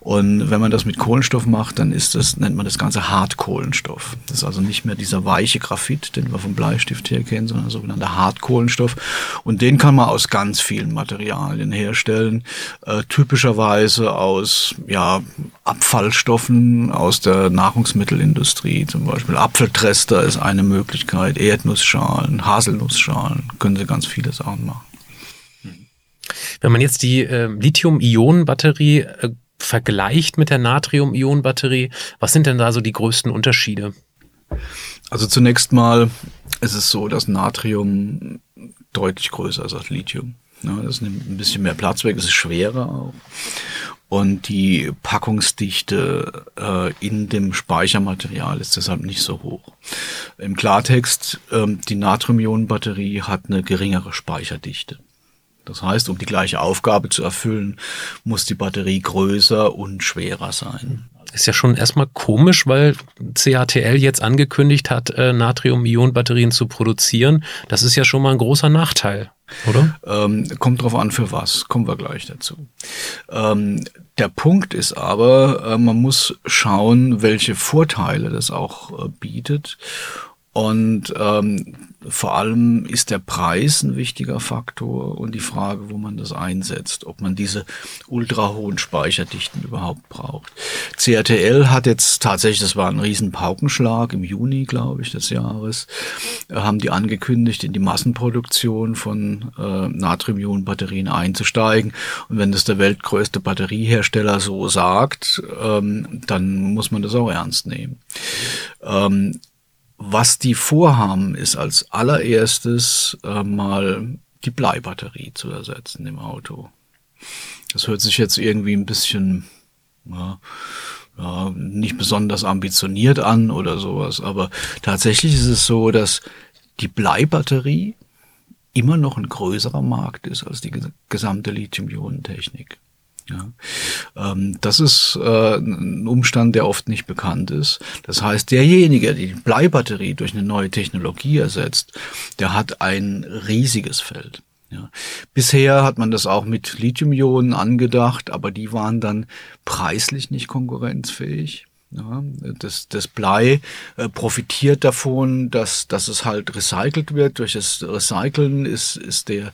Und wenn man das mit Kohlenstoff macht, dann ist das, nennt man das Ganze Hartkohlenstoff. Das ist also nicht mehr dieser weiche Graphit, den wir vom Bleistift her kennen, sondern sogenannter Hartkohlenstoff. Und den kann man aus ganz vielen Materialien herstellen. Äh, typischerweise aus, ja, Abfallstoffen aus der Nahrungsmittelindustrie, zum Beispiel Apfeltrester ist eine Möglichkeit, Erdnussschalen, Haselnussschalen, können Sie ganz viele Sachen machen.
Wenn man jetzt die äh, Lithium-Ionen-Batterie äh, vergleicht mit der Natrium-Ionen-Batterie, was sind denn da so die größten Unterschiede?
Also zunächst mal ist es so, dass Natrium deutlich größer ist als Lithium. Ja, das nimmt ein bisschen mehr Platz weg, es ist schwerer auch. Und die Packungsdichte äh, in dem Speichermaterial ist deshalb nicht so hoch. Im Klartext, ähm, die Natrium-Ionen-Batterie hat eine geringere Speicherdichte. Das heißt, um die gleiche Aufgabe zu erfüllen, muss die Batterie größer und schwerer sein.
Ist ja schon erstmal komisch, weil CATL jetzt angekündigt hat, äh, Natrium-Ionen-Batterien zu produzieren. Das ist ja schon mal ein großer Nachteil, oder?
Ähm, kommt drauf an, für was. Kommen wir gleich dazu. Ähm, der Punkt ist aber, äh, man muss schauen, welche Vorteile das auch äh, bietet. Und ähm, vor allem ist der Preis ein wichtiger Faktor und die Frage, wo man das einsetzt, ob man diese ultra hohen Speicherdichten überhaupt braucht. CRTL hat jetzt tatsächlich, das war ein riesen Paukenschlag im Juni, glaube ich, des Jahres, äh, haben die angekündigt, in die Massenproduktion von äh, Natrium-Ionen-Batterien einzusteigen. Und wenn das der weltgrößte Batteriehersteller so sagt, ähm, dann muss man das auch ernst nehmen. Ähm, was die vorhaben, ist als allererstes äh, mal die Bleibatterie zu ersetzen im Auto. Das hört sich jetzt irgendwie ein bisschen ja, ja, nicht besonders ambitioniert an oder sowas, aber tatsächlich ist es so, dass die Bleibatterie immer noch ein größerer Markt ist als die gesamte Lithium-Ionen-Technik. Ja. Ähm, das ist äh, ein Umstand, der oft nicht bekannt ist. Das heißt, derjenige, der die Bleibatterie durch eine neue Technologie ersetzt, der hat ein riesiges Feld. Ja. Bisher hat man das auch mit Lithium-Ionen angedacht, aber die waren dann preislich nicht konkurrenzfähig. Ja, das, das Blei äh, profitiert davon, dass, dass es halt recycelt wird. Durch das Recyceln ist, ist, der,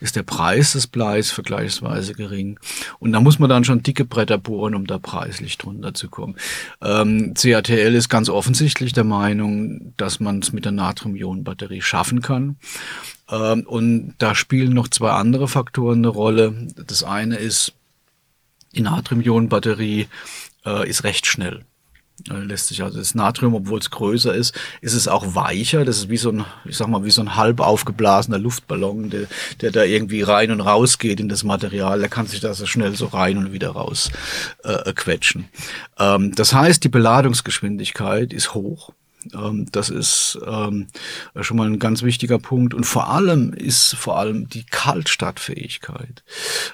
ist der Preis des Bleis vergleichsweise gering. Und da muss man dann schon dicke Bretter bohren, um da preislich drunter zu kommen. Ähm, CATL ist ganz offensichtlich der Meinung, dass man es mit der Natrium-Ionen-Batterie schaffen kann. Ähm, und da spielen noch zwei andere Faktoren eine Rolle. Das eine ist, die Natrium-Ionen-Batterie äh, ist recht schnell. Äh, lässt sich also das Natrium, obwohl es größer ist, ist es auch weicher. Das ist wie so ein, ich sag mal, wie so ein halb aufgeblasener Luftballon, der, der da irgendwie rein und raus geht in das Material. Der kann sich da so schnell so rein und wieder raus äh, quetschen. Ähm, das heißt, die Beladungsgeschwindigkeit ist hoch. Ähm, das ist ähm, schon mal ein ganz wichtiger Punkt. Und vor allem ist vor allem die Kaltstartfähigkeit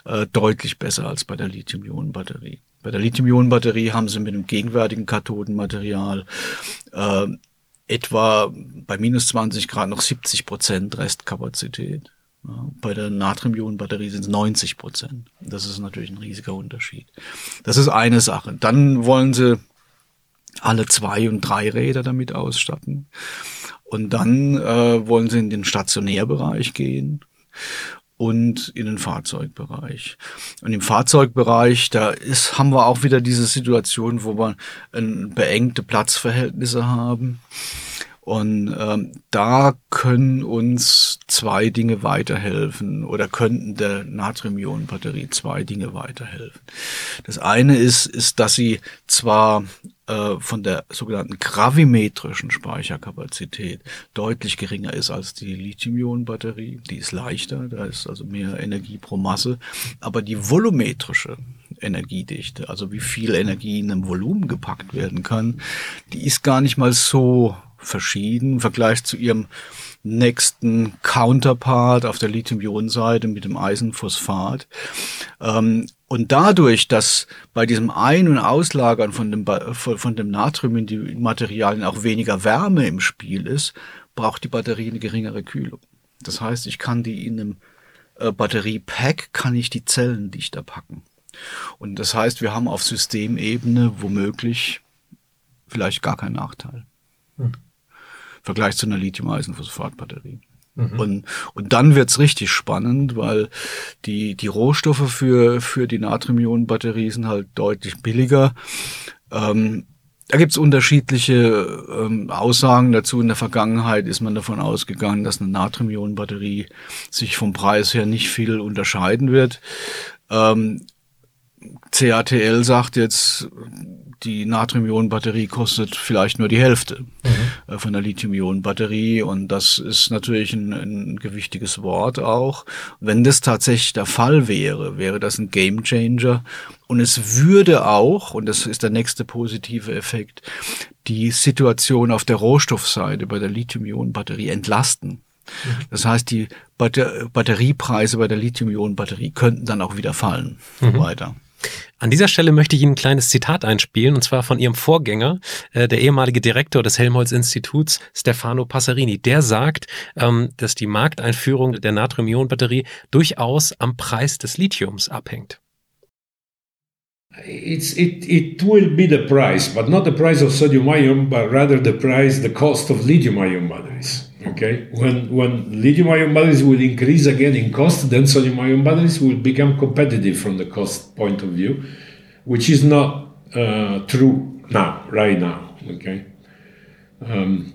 äh, deutlich besser als bei der Lithium-Ionen-Batterie. Bei der Lithium-Ionen-Batterie haben sie mit dem gegenwärtigen Kathodenmaterial äh, etwa bei minus 20 Grad noch 70 Prozent Restkapazität. Ja, bei der Natrium-Ionen-Batterie sind es 90 Prozent. Das ist natürlich ein riesiger Unterschied. Das ist eine Sache. Dann wollen sie alle zwei und drei Räder damit ausstatten. Und dann äh, wollen sie in den Stationärbereich gehen und in den Fahrzeugbereich. Und im Fahrzeugbereich, da ist, haben wir auch wieder diese Situation, wo wir ein, beengte Platzverhältnisse haben. Und ähm, da können uns zwei Dinge weiterhelfen oder könnten der Natrium-Ionen-Batterie zwei Dinge weiterhelfen. Das eine ist, ist, dass sie zwar äh, von der sogenannten gravimetrischen Speicherkapazität deutlich geringer ist als die Lithium-Ionen-Batterie. Die ist leichter, da ist also mehr Energie pro Masse. Aber die volumetrische Energiedichte, also wie viel Energie in einem Volumen gepackt werden kann, die ist gar nicht mal so verschieden im Vergleich zu ihrem nächsten Counterpart auf der Lithium-Ionen-Seite mit dem Eisenphosphat. Ähm, und dadurch, dass bei diesem Ein- und Auslagern von dem, von dem Natrium in die Materialien auch weniger Wärme im Spiel ist, braucht die Batterie eine geringere Kühlung. Das heißt, ich kann die in einem äh, Batteriepack, kann ich die Zellen dichter packen. Und das heißt, wir haben auf Systemebene womöglich vielleicht gar keinen Nachteil. Hm. Vergleich zu einer Lithium-Eisenphosphat-Batterie. Mhm. Und, und dann wird's richtig spannend, weil die, die Rohstoffe für, für die Natrium-Ionen-Batterie sind halt deutlich billiger. Ähm, da gibt's unterschiedliche ähm, Aussagen dazu. In der Vergangenheit ist man davon ausgegangen, dass eine Natrium-Ionen-Batterie sich vom Preis her nicht viel unterscheiden wird. Ähm, CATL sagt jetzt, die Natrium-Ionen-Batterie kostet vielleicht nur die Hälfte mhm. von der Lithium-Ionen-Batterie und das ist natürlich ein, ein gewichtiges Wort auch. Wenn das tatsächlich der Fall wäre, wäre das ein Gamechanger und es würde auch, und das ist der nächste positive Effekt, die Situation auf der Rohstoffseite bei der Lithium-Ionen-Batterie entlasten. Mhm. Das heißt, die Batteriepreise bei der Lithium-Ionen-Batterie könnten dann auch wieder fallen mhm. weiter.
An dieser Stelle möchte ich Ihnen ein kleines Zitat einspielen, und zwar von Ihrem Vorgänger, äh, der ehemalige Direktor des Helmholtz-Instituts, Stefano Passerini. Der sagt, ähm, dass die Markteinführung der Natrium-Ionen-Batterie durchaus am Preis des Lithiums abhängt.
It's, it, it will be the price, but not the price of sodium ion, but rather the price, the cost of lithium ion batteries. Okay, when when lithium ion batteries will increase again in cost, then sodium ion batteries will become competitive from the cost point of view, which is not uh, true now, right now. Okay. Um,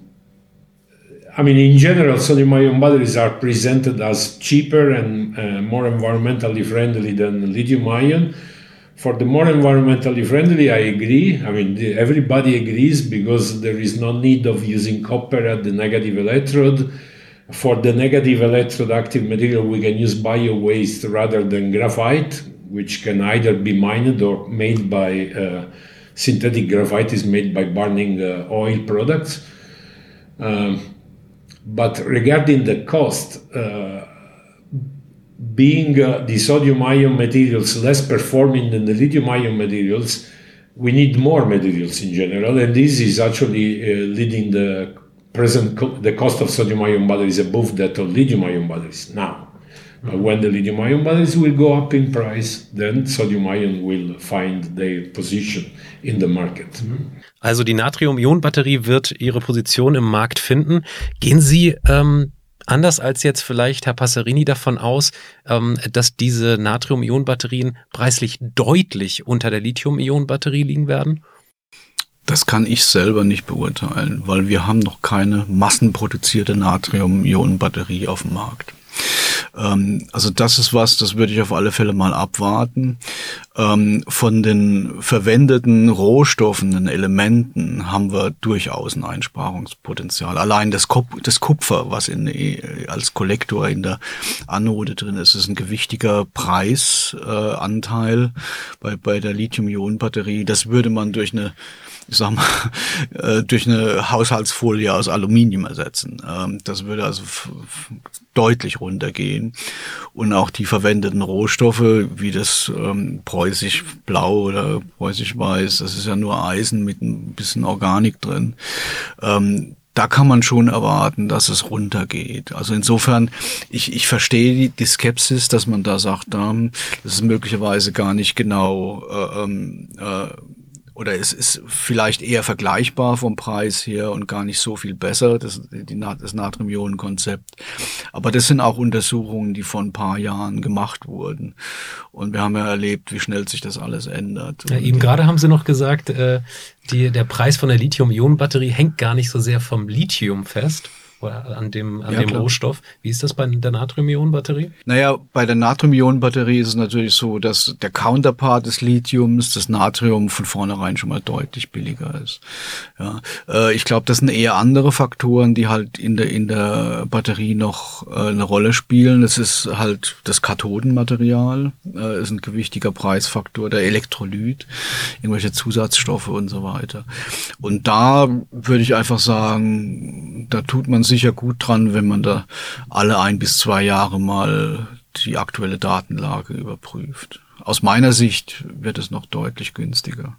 I mean, in general, sodium ion batteries are presented as cheaper and uh, more environmentally friendly than lithium ion for the more environmentally friendly, I agree. I mean, everybody agrees because there is no need of using copper at the negative electrode. For the negative electrode active material, we can use bio waste rather than graphite, which can either be mined or made by uh, synthetic graphite is made by burning uh, oil products. Um, but regarding the cost, uh, being uh, the sodium ion materials less performing than the lithium ion materials, we need more materials in general, and this is actually uh, leading the present co- the cost of sodium ion batteries above that of lithium ion batteries now. Uh, when the lithium ion batteries will go up in price, then sodium ion will find their position in the market.
Also die Natrium-Ionen-Batterie wird ihre Position im Markt finden. Gehen Sie ähm, anders als jetzt vielleicht Herr Passerini davon aus, ähm, dass diese Natrium-Ionen-Batterien preislich deutlich unter der Lithium-Ionen-Batterie liegen werden?
Das kann ich selber nicht beurteilen, weil wir haben noch keine massenproduzierte Natrium-Ionen-Batterie auf dem Markt. Ähm, also das ist was, das würde ich auf alle Fälle mal abwarten. Ähm, von den verwendeten Rohstoffen, den Elementen haben wir durchaus ein Einsparungspotenzial. Allein das, Kup das Kupfer, was in, als Kollektor in der Anode drin ist, ist ein gewichtiger Preisanteil äh, bei, bei der Lithium-Ionen-Batterie. Das würde man durch eine ich sag mal, äh, durch eine Haushaltsfolie aus Aluminium ersetzen. Ähm, das würde also deutlich runtergehen. Und auch die verwendeten Rohstoffe, wie das ähm, preußisch blau oder preußisch weiß, das ist ja nur Eisen mit ein bisschen Organik drin. Ähm, da kann man schon erwarten, dass es runtergeht. Also insofern, ich, ich verstehe die, die Skepsis, dass man da sagt, ähm, das ist möglicherweise gar nicht genau äh, ähm, äh, oder es ist vielleicht eher vergleichbar vom Preis her und gar nicht so viel besser, das, die, das Natrium-Ionen-Konzept. Aber das sind auch Untersuchungen, die vor ein paar Jahren gemacht wurden. Und wir haben ja erlebt, wie schnell sich das alles ändert.
Ja, eben gerade haben Sie noch gesagt, äh, die, der Preis von der Lithium-Ionen-Batterie hängt gar nicht so sehr vom Lithium fest, oder an dem, an ja, dem Rohstoff. Wie ist das bei der Natrium-Ionen-Batterie?
Naja, bei der Natrium-Ionen-Batterie ist es natürlich so, dass der Counterpart des Lithiums, das Natrium, von vornherein schon mal deutlich billiger ist. Ja, äh, ich glaube, das sind eher andere Faktoren, die halt in der, in der Batterie noch äh, eine Rolle spielen. Das ist halt das Kathodenmaterial, äh, ist ein gewichtiger Preisfaktor, der Elektrolyt, irgendwelche Zusatzstoffe und so weiter. Und da würde ich einfach sagen, da tut man sicher gut dran, wenn man da alle ein bis zwei Jahre mal die aktuelle Datenlage überprüft. Aus meiner Sicht wird es noch deutlich günstiger.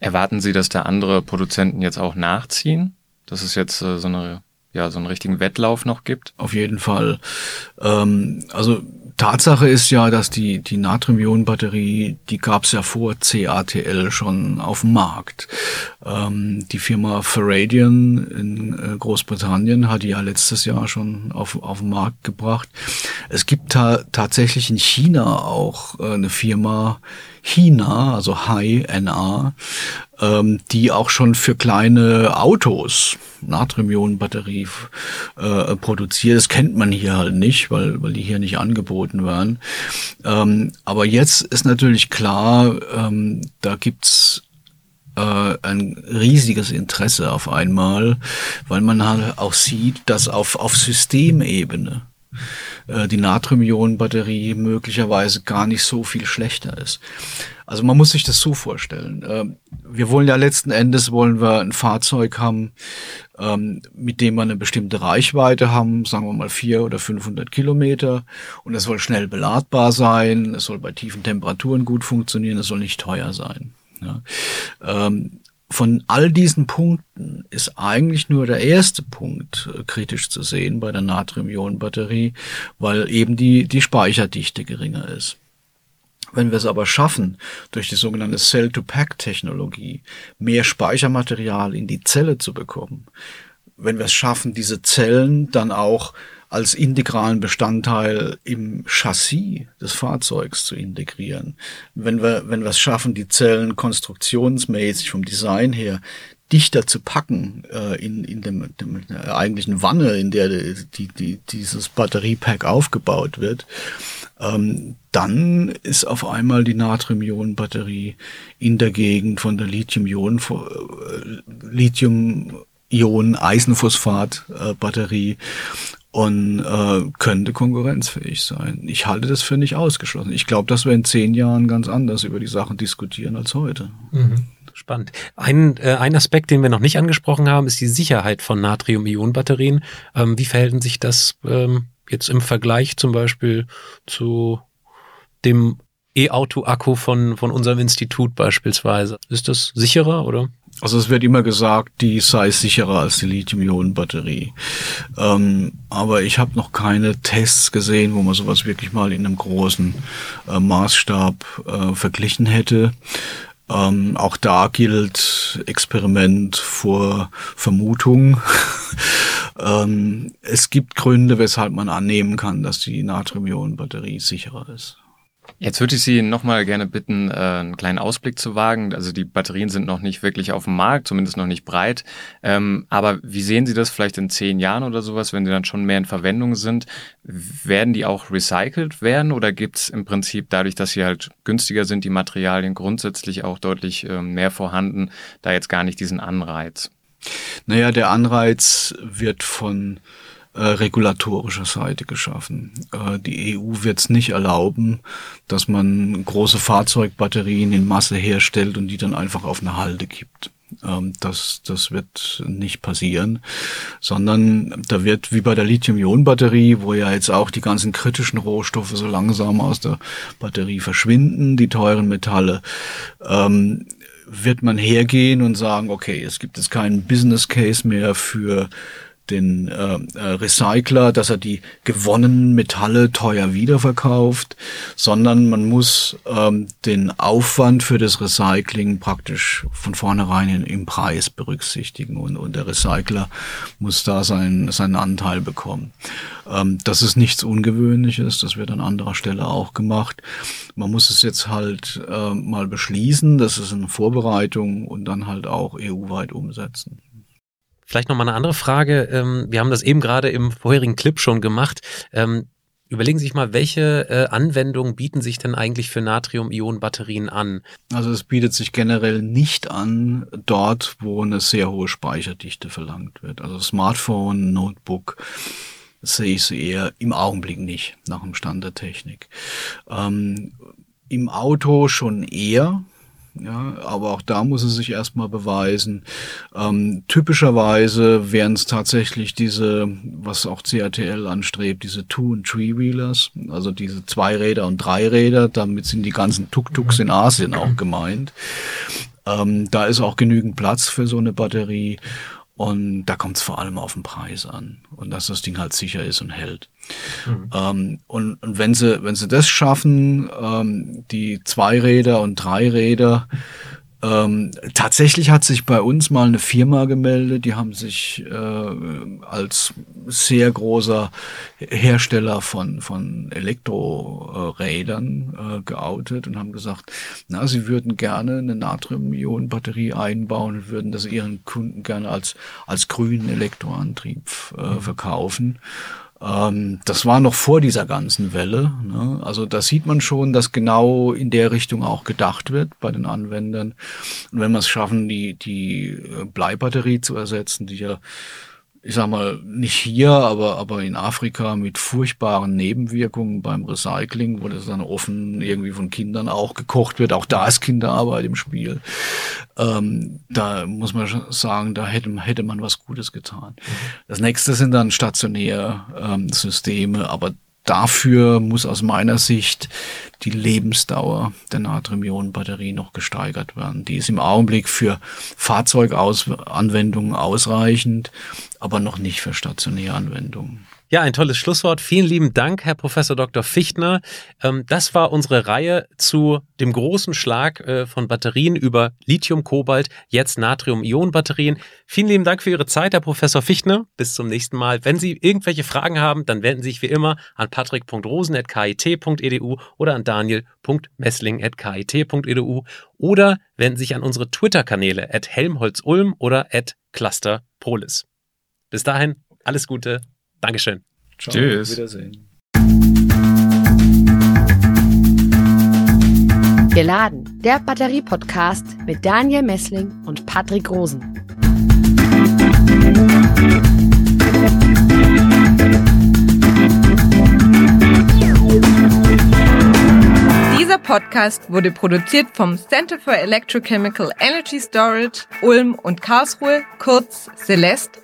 Erwarten Sie, dass da andere Produzenten jetzt auch nachziehen? Dass es jetzt äh, so eine ja so einen richtigen Wettlauf noch gibt?
Auf jeden Fall. Ähm, also Tatsache ist ja, dass die, die Natrium-Ionen-Batterie, die gab es ja vor CATL schon auf dem Markt. Ähm, die Firma Faradion in äh, Großbritannien hat die ja letztes Jahr schon auf, auf den Markt gebracht. Es gibt ta tatsächlich in China auch äh, eine Firma, China, also High-NA, ähm, die auch schon für kleine Autos Natrium-Ionen-Batterie äh, produziert. Das kennt man hier halt nicht, weil, weil die hier nicht angeboten werden. Ähm, aber jetzt ist natürlich klar, ähm, da gibt's äh, ein riesiges Interesse auf einmal, weil man halt auch sieht, dass auf, auf Systemebene äh, die Natrium-Ionen-Batterie möglicherweise gar nicht so viel schlechter ist. Also man muss sich das so vorstellen. Ähm, wir wollen ja letzten Endes wollen wir ein Fahrzeug haben, ähm, mit dem wir eine bestimmte Reichweite haben, sagen wir mal vier oder 500 Kilometer. Und es soll schnell beladbar sein, es soll bei tiefen Temperaturen gut funktionieren, es soll nicht teuer sein. Ja. Ähm, von all diesen Punkten ist eigentlich nur der erste Punkt äh, kritisch zu sehen bei der Natrium-Ionen-Batterie, weil eben die, die Speicherdichte geringer ist. Wenn wir es aber schaffen, durch die sogenannte Cell-to-Pack-Technologie mehr Speichermaterial in die Zelle zu bekommen, wenn wir es schaffen, diese Zellen dann auch als integralen Bestandteil im Chassis des Fahrzeugs zu integrieren. Wenn wir, wenn wir es schaffen, die Zellen konstruktionsmäßig vom Design her dichter zu packen äh, in, in dem, dem eigentlichen Wanne, in der die, die, dieses Batteriepack aufgebaut wird, ähm, dann ist auf einmal die Natrium-Ionen-Batterie in der Gegend von der Lithium-Ionen, äh, Lithium-Ionen-Eisenphosphat-Batterie äh, und äh, könnte konkurrenzfähig sein. Ich halte das für nicht ausgeschlossen. Ich glaube, dass wir in zehn Jahren ganz anders über die Sachen diskutieren als heute.
Mhm. Spannend. Ein, äh, ein Aspekt, den wir noch nicht angesprochen haben, ist die Sicherheit von Natrium-Ionen-Batterien. Ähm, wie verhält sich das ähm, jetzt im Vergleich zum Beispiel zu dem E-Auto-Akku von, von unserem Institut beispielsweise? Ist das sicherer oder?
Also es wird immer gesagt, die sei sicherer als die Lithium-Ionen-Batterie. Ähm, aber ich habe noch keine Tests gesehen, wo man sowas wirklich mal in einem großen äh, Maßstab äh, verglichen hätte. Ähm, auch da gilt Experiment vor Vermutung. ähm, es gibt Gründe, weshalb man annehmen kann, dass die Natrium-Ionen-Batterie sicherer ist.
Jetzt würde ich Sie nochmal gerne bitten, äh, einen kleinen Ausblick zu wagen. Also die Batterien sind noch nicht wirklich auf dem Markt, zumindest noch nicht breit. Ähm, aber wie sehen Sie das vielleicht in zehn Jahren oder sowas, wenn sie dann schon mehr in Verwendung sind? Werden die auch recycelt werden oder gibt es im Prinzip dadurch, dass sie halt günstiger sind, die Materialien grundsätzlich auch deutlich äh, mehr vorhanden, da jetzt gar nicht diesen Anreiz?
Naja, der Anreiz wird von regulatorischer Seite geschaffen. Äh, die EU wird es nicht erlauben, dass man große Fahrzeugbatterien in Masse herstellt und die dann einfach auf eine Halde kippt. Ähm, das, das wird nicht passieren, sondern da wird wie bei der Lithium-Ionen-Batterie, wo ja jetzt auch die ganzen kritischen Rohstoffe so langsam aus der Batterie verschwinden, die teuren Metalle, ähm, wird man hergehen und sagen, okay, es gibt jetzt keinen Business Case mehr für den äh, äh, Recycler, dass er die gewonnenen Metalle teuer wiederverkauft, sondern man muss ähm, den Aufwand für das Recycling praktisch von vornherein in, im Preis berücksichtigen und, und der Recycler muss da sein, seinen Anteil bekommen. Ähm, das ist nichts Ungewöhnliches, das wird an anderer Stelle auch gemacht. Man muss es jetzt halt äh, mal beschließen, das ist eine Vorbereitung und dann halt auch EU-weit umsetzen.
Vielleicht noch mal eine andere Frage. Ähm, wir haben das eben gerade im vorherigen Clip schon gemacht. Ähm, überlegen Sie sich mal, welche äh, Anwendungen bieten sich denn eigentlich für Natrium-Ionen-Batterien an?
Also es bietet sich generell nicht an dort, wo eine sehr hohe Speicherdichte verlangt wird. Also Smartphone, Notebook sehe ich sie eher im Augenblick nicht nach dem Stand der Technik. Ähm, Im Auto schon eher, ja, aber auch da muss es sich erstmal beweisen. Ähm, typischerweise wären es tatsächlich diese, was auch CATL anstrebt, diese Two- und Three-Wheelers, also diese Zweiräder und Dreiräder. Damit sind die ganzen Tuk-Tuks in Asien auch gemeint. Ähm, da ist auch genügend Platz für so eine Batterie. Und da kommt es vor allem auf den Preis an und dass das Ding halt sicher ist und hält. Mhm. Ähm, und, und wenn sie, wenn sie das schaffen, ähm, die Zweiräder und Dreiräder ähm, tatsächlich hat sich bei uns mal eine Firma gemeldet, die haben sich äh, als sehr großer Hersteller von, von Elektrorädern äh, geoutet und haben gesagt, na, sie würden gerne eine Natrium-Ionen-Batterie einbauen und würden das ihren Kunden gerne als, als grünen Elektroantrieb äh, mhm. Ähm, das war noch vor dieser ganzen Welle. Ne? Also da sieht man schon, dass genau in der Richtung auch gedacht wird bei den Anwendern. Und wenn wir es schaffen, die, die äh, Bleibatterie zu ersetzen, die ja ich sag mal, nicht hier, aber, aber in Afrika mit furchtbaren Nebenwirkungen beim Recycling, wo das dann offen irgendwie von Kindern auch gekocht wird. Auch da ist Kinderarbeit im Spiel. Ähm, da muss man sagen, da hätte, hätte man was Gutes getan. Das nächste sind dann stationäre ähm, Systeme, aber dafür muss aus meiner Sicht die Lebensdauer der Natrium-Ionen-Batterie noch gesteigert werden. Die ist im Augenblick für Fahrzeuganwendungen ausreichend, aber noch nicht für stationäre Anwendungen.
Ja, ein tolles Schlusswort. Vielen lieben Dank, Herr Professor Dr. Fichtner. Ähm, das war unsere Reihe zu dem großen Schlag äh, von Batterien über Lithium, Kobalt, jetzt Natrium-Ionen-Batterien. Vielen lieben Dank für Ihre Zeit, Herr Professor Fichtner. Bis zum nächsten Mal. Wenn Sie irgendwelche Fragen haben, dann wenden Sie sich wie immer an patrick.rosen.kit.edu oder an daniel.messling.kit.edu oder wenden Sie sich an unsere Twitter-Kanäle at helmholtz-ulm oder at clusterpolis. Bis dahin, alles Gute. Dankeschön.
Ciao, Tschüss. Wiedersehen.
Geladen, der Batterie-Podcast mit Daniel Messling und Patrick Rosen.
Dieser Podcast wurde produziert vom Center for Electrochemical Energy Storage Ulm und Karlsruhe, kurz Celeste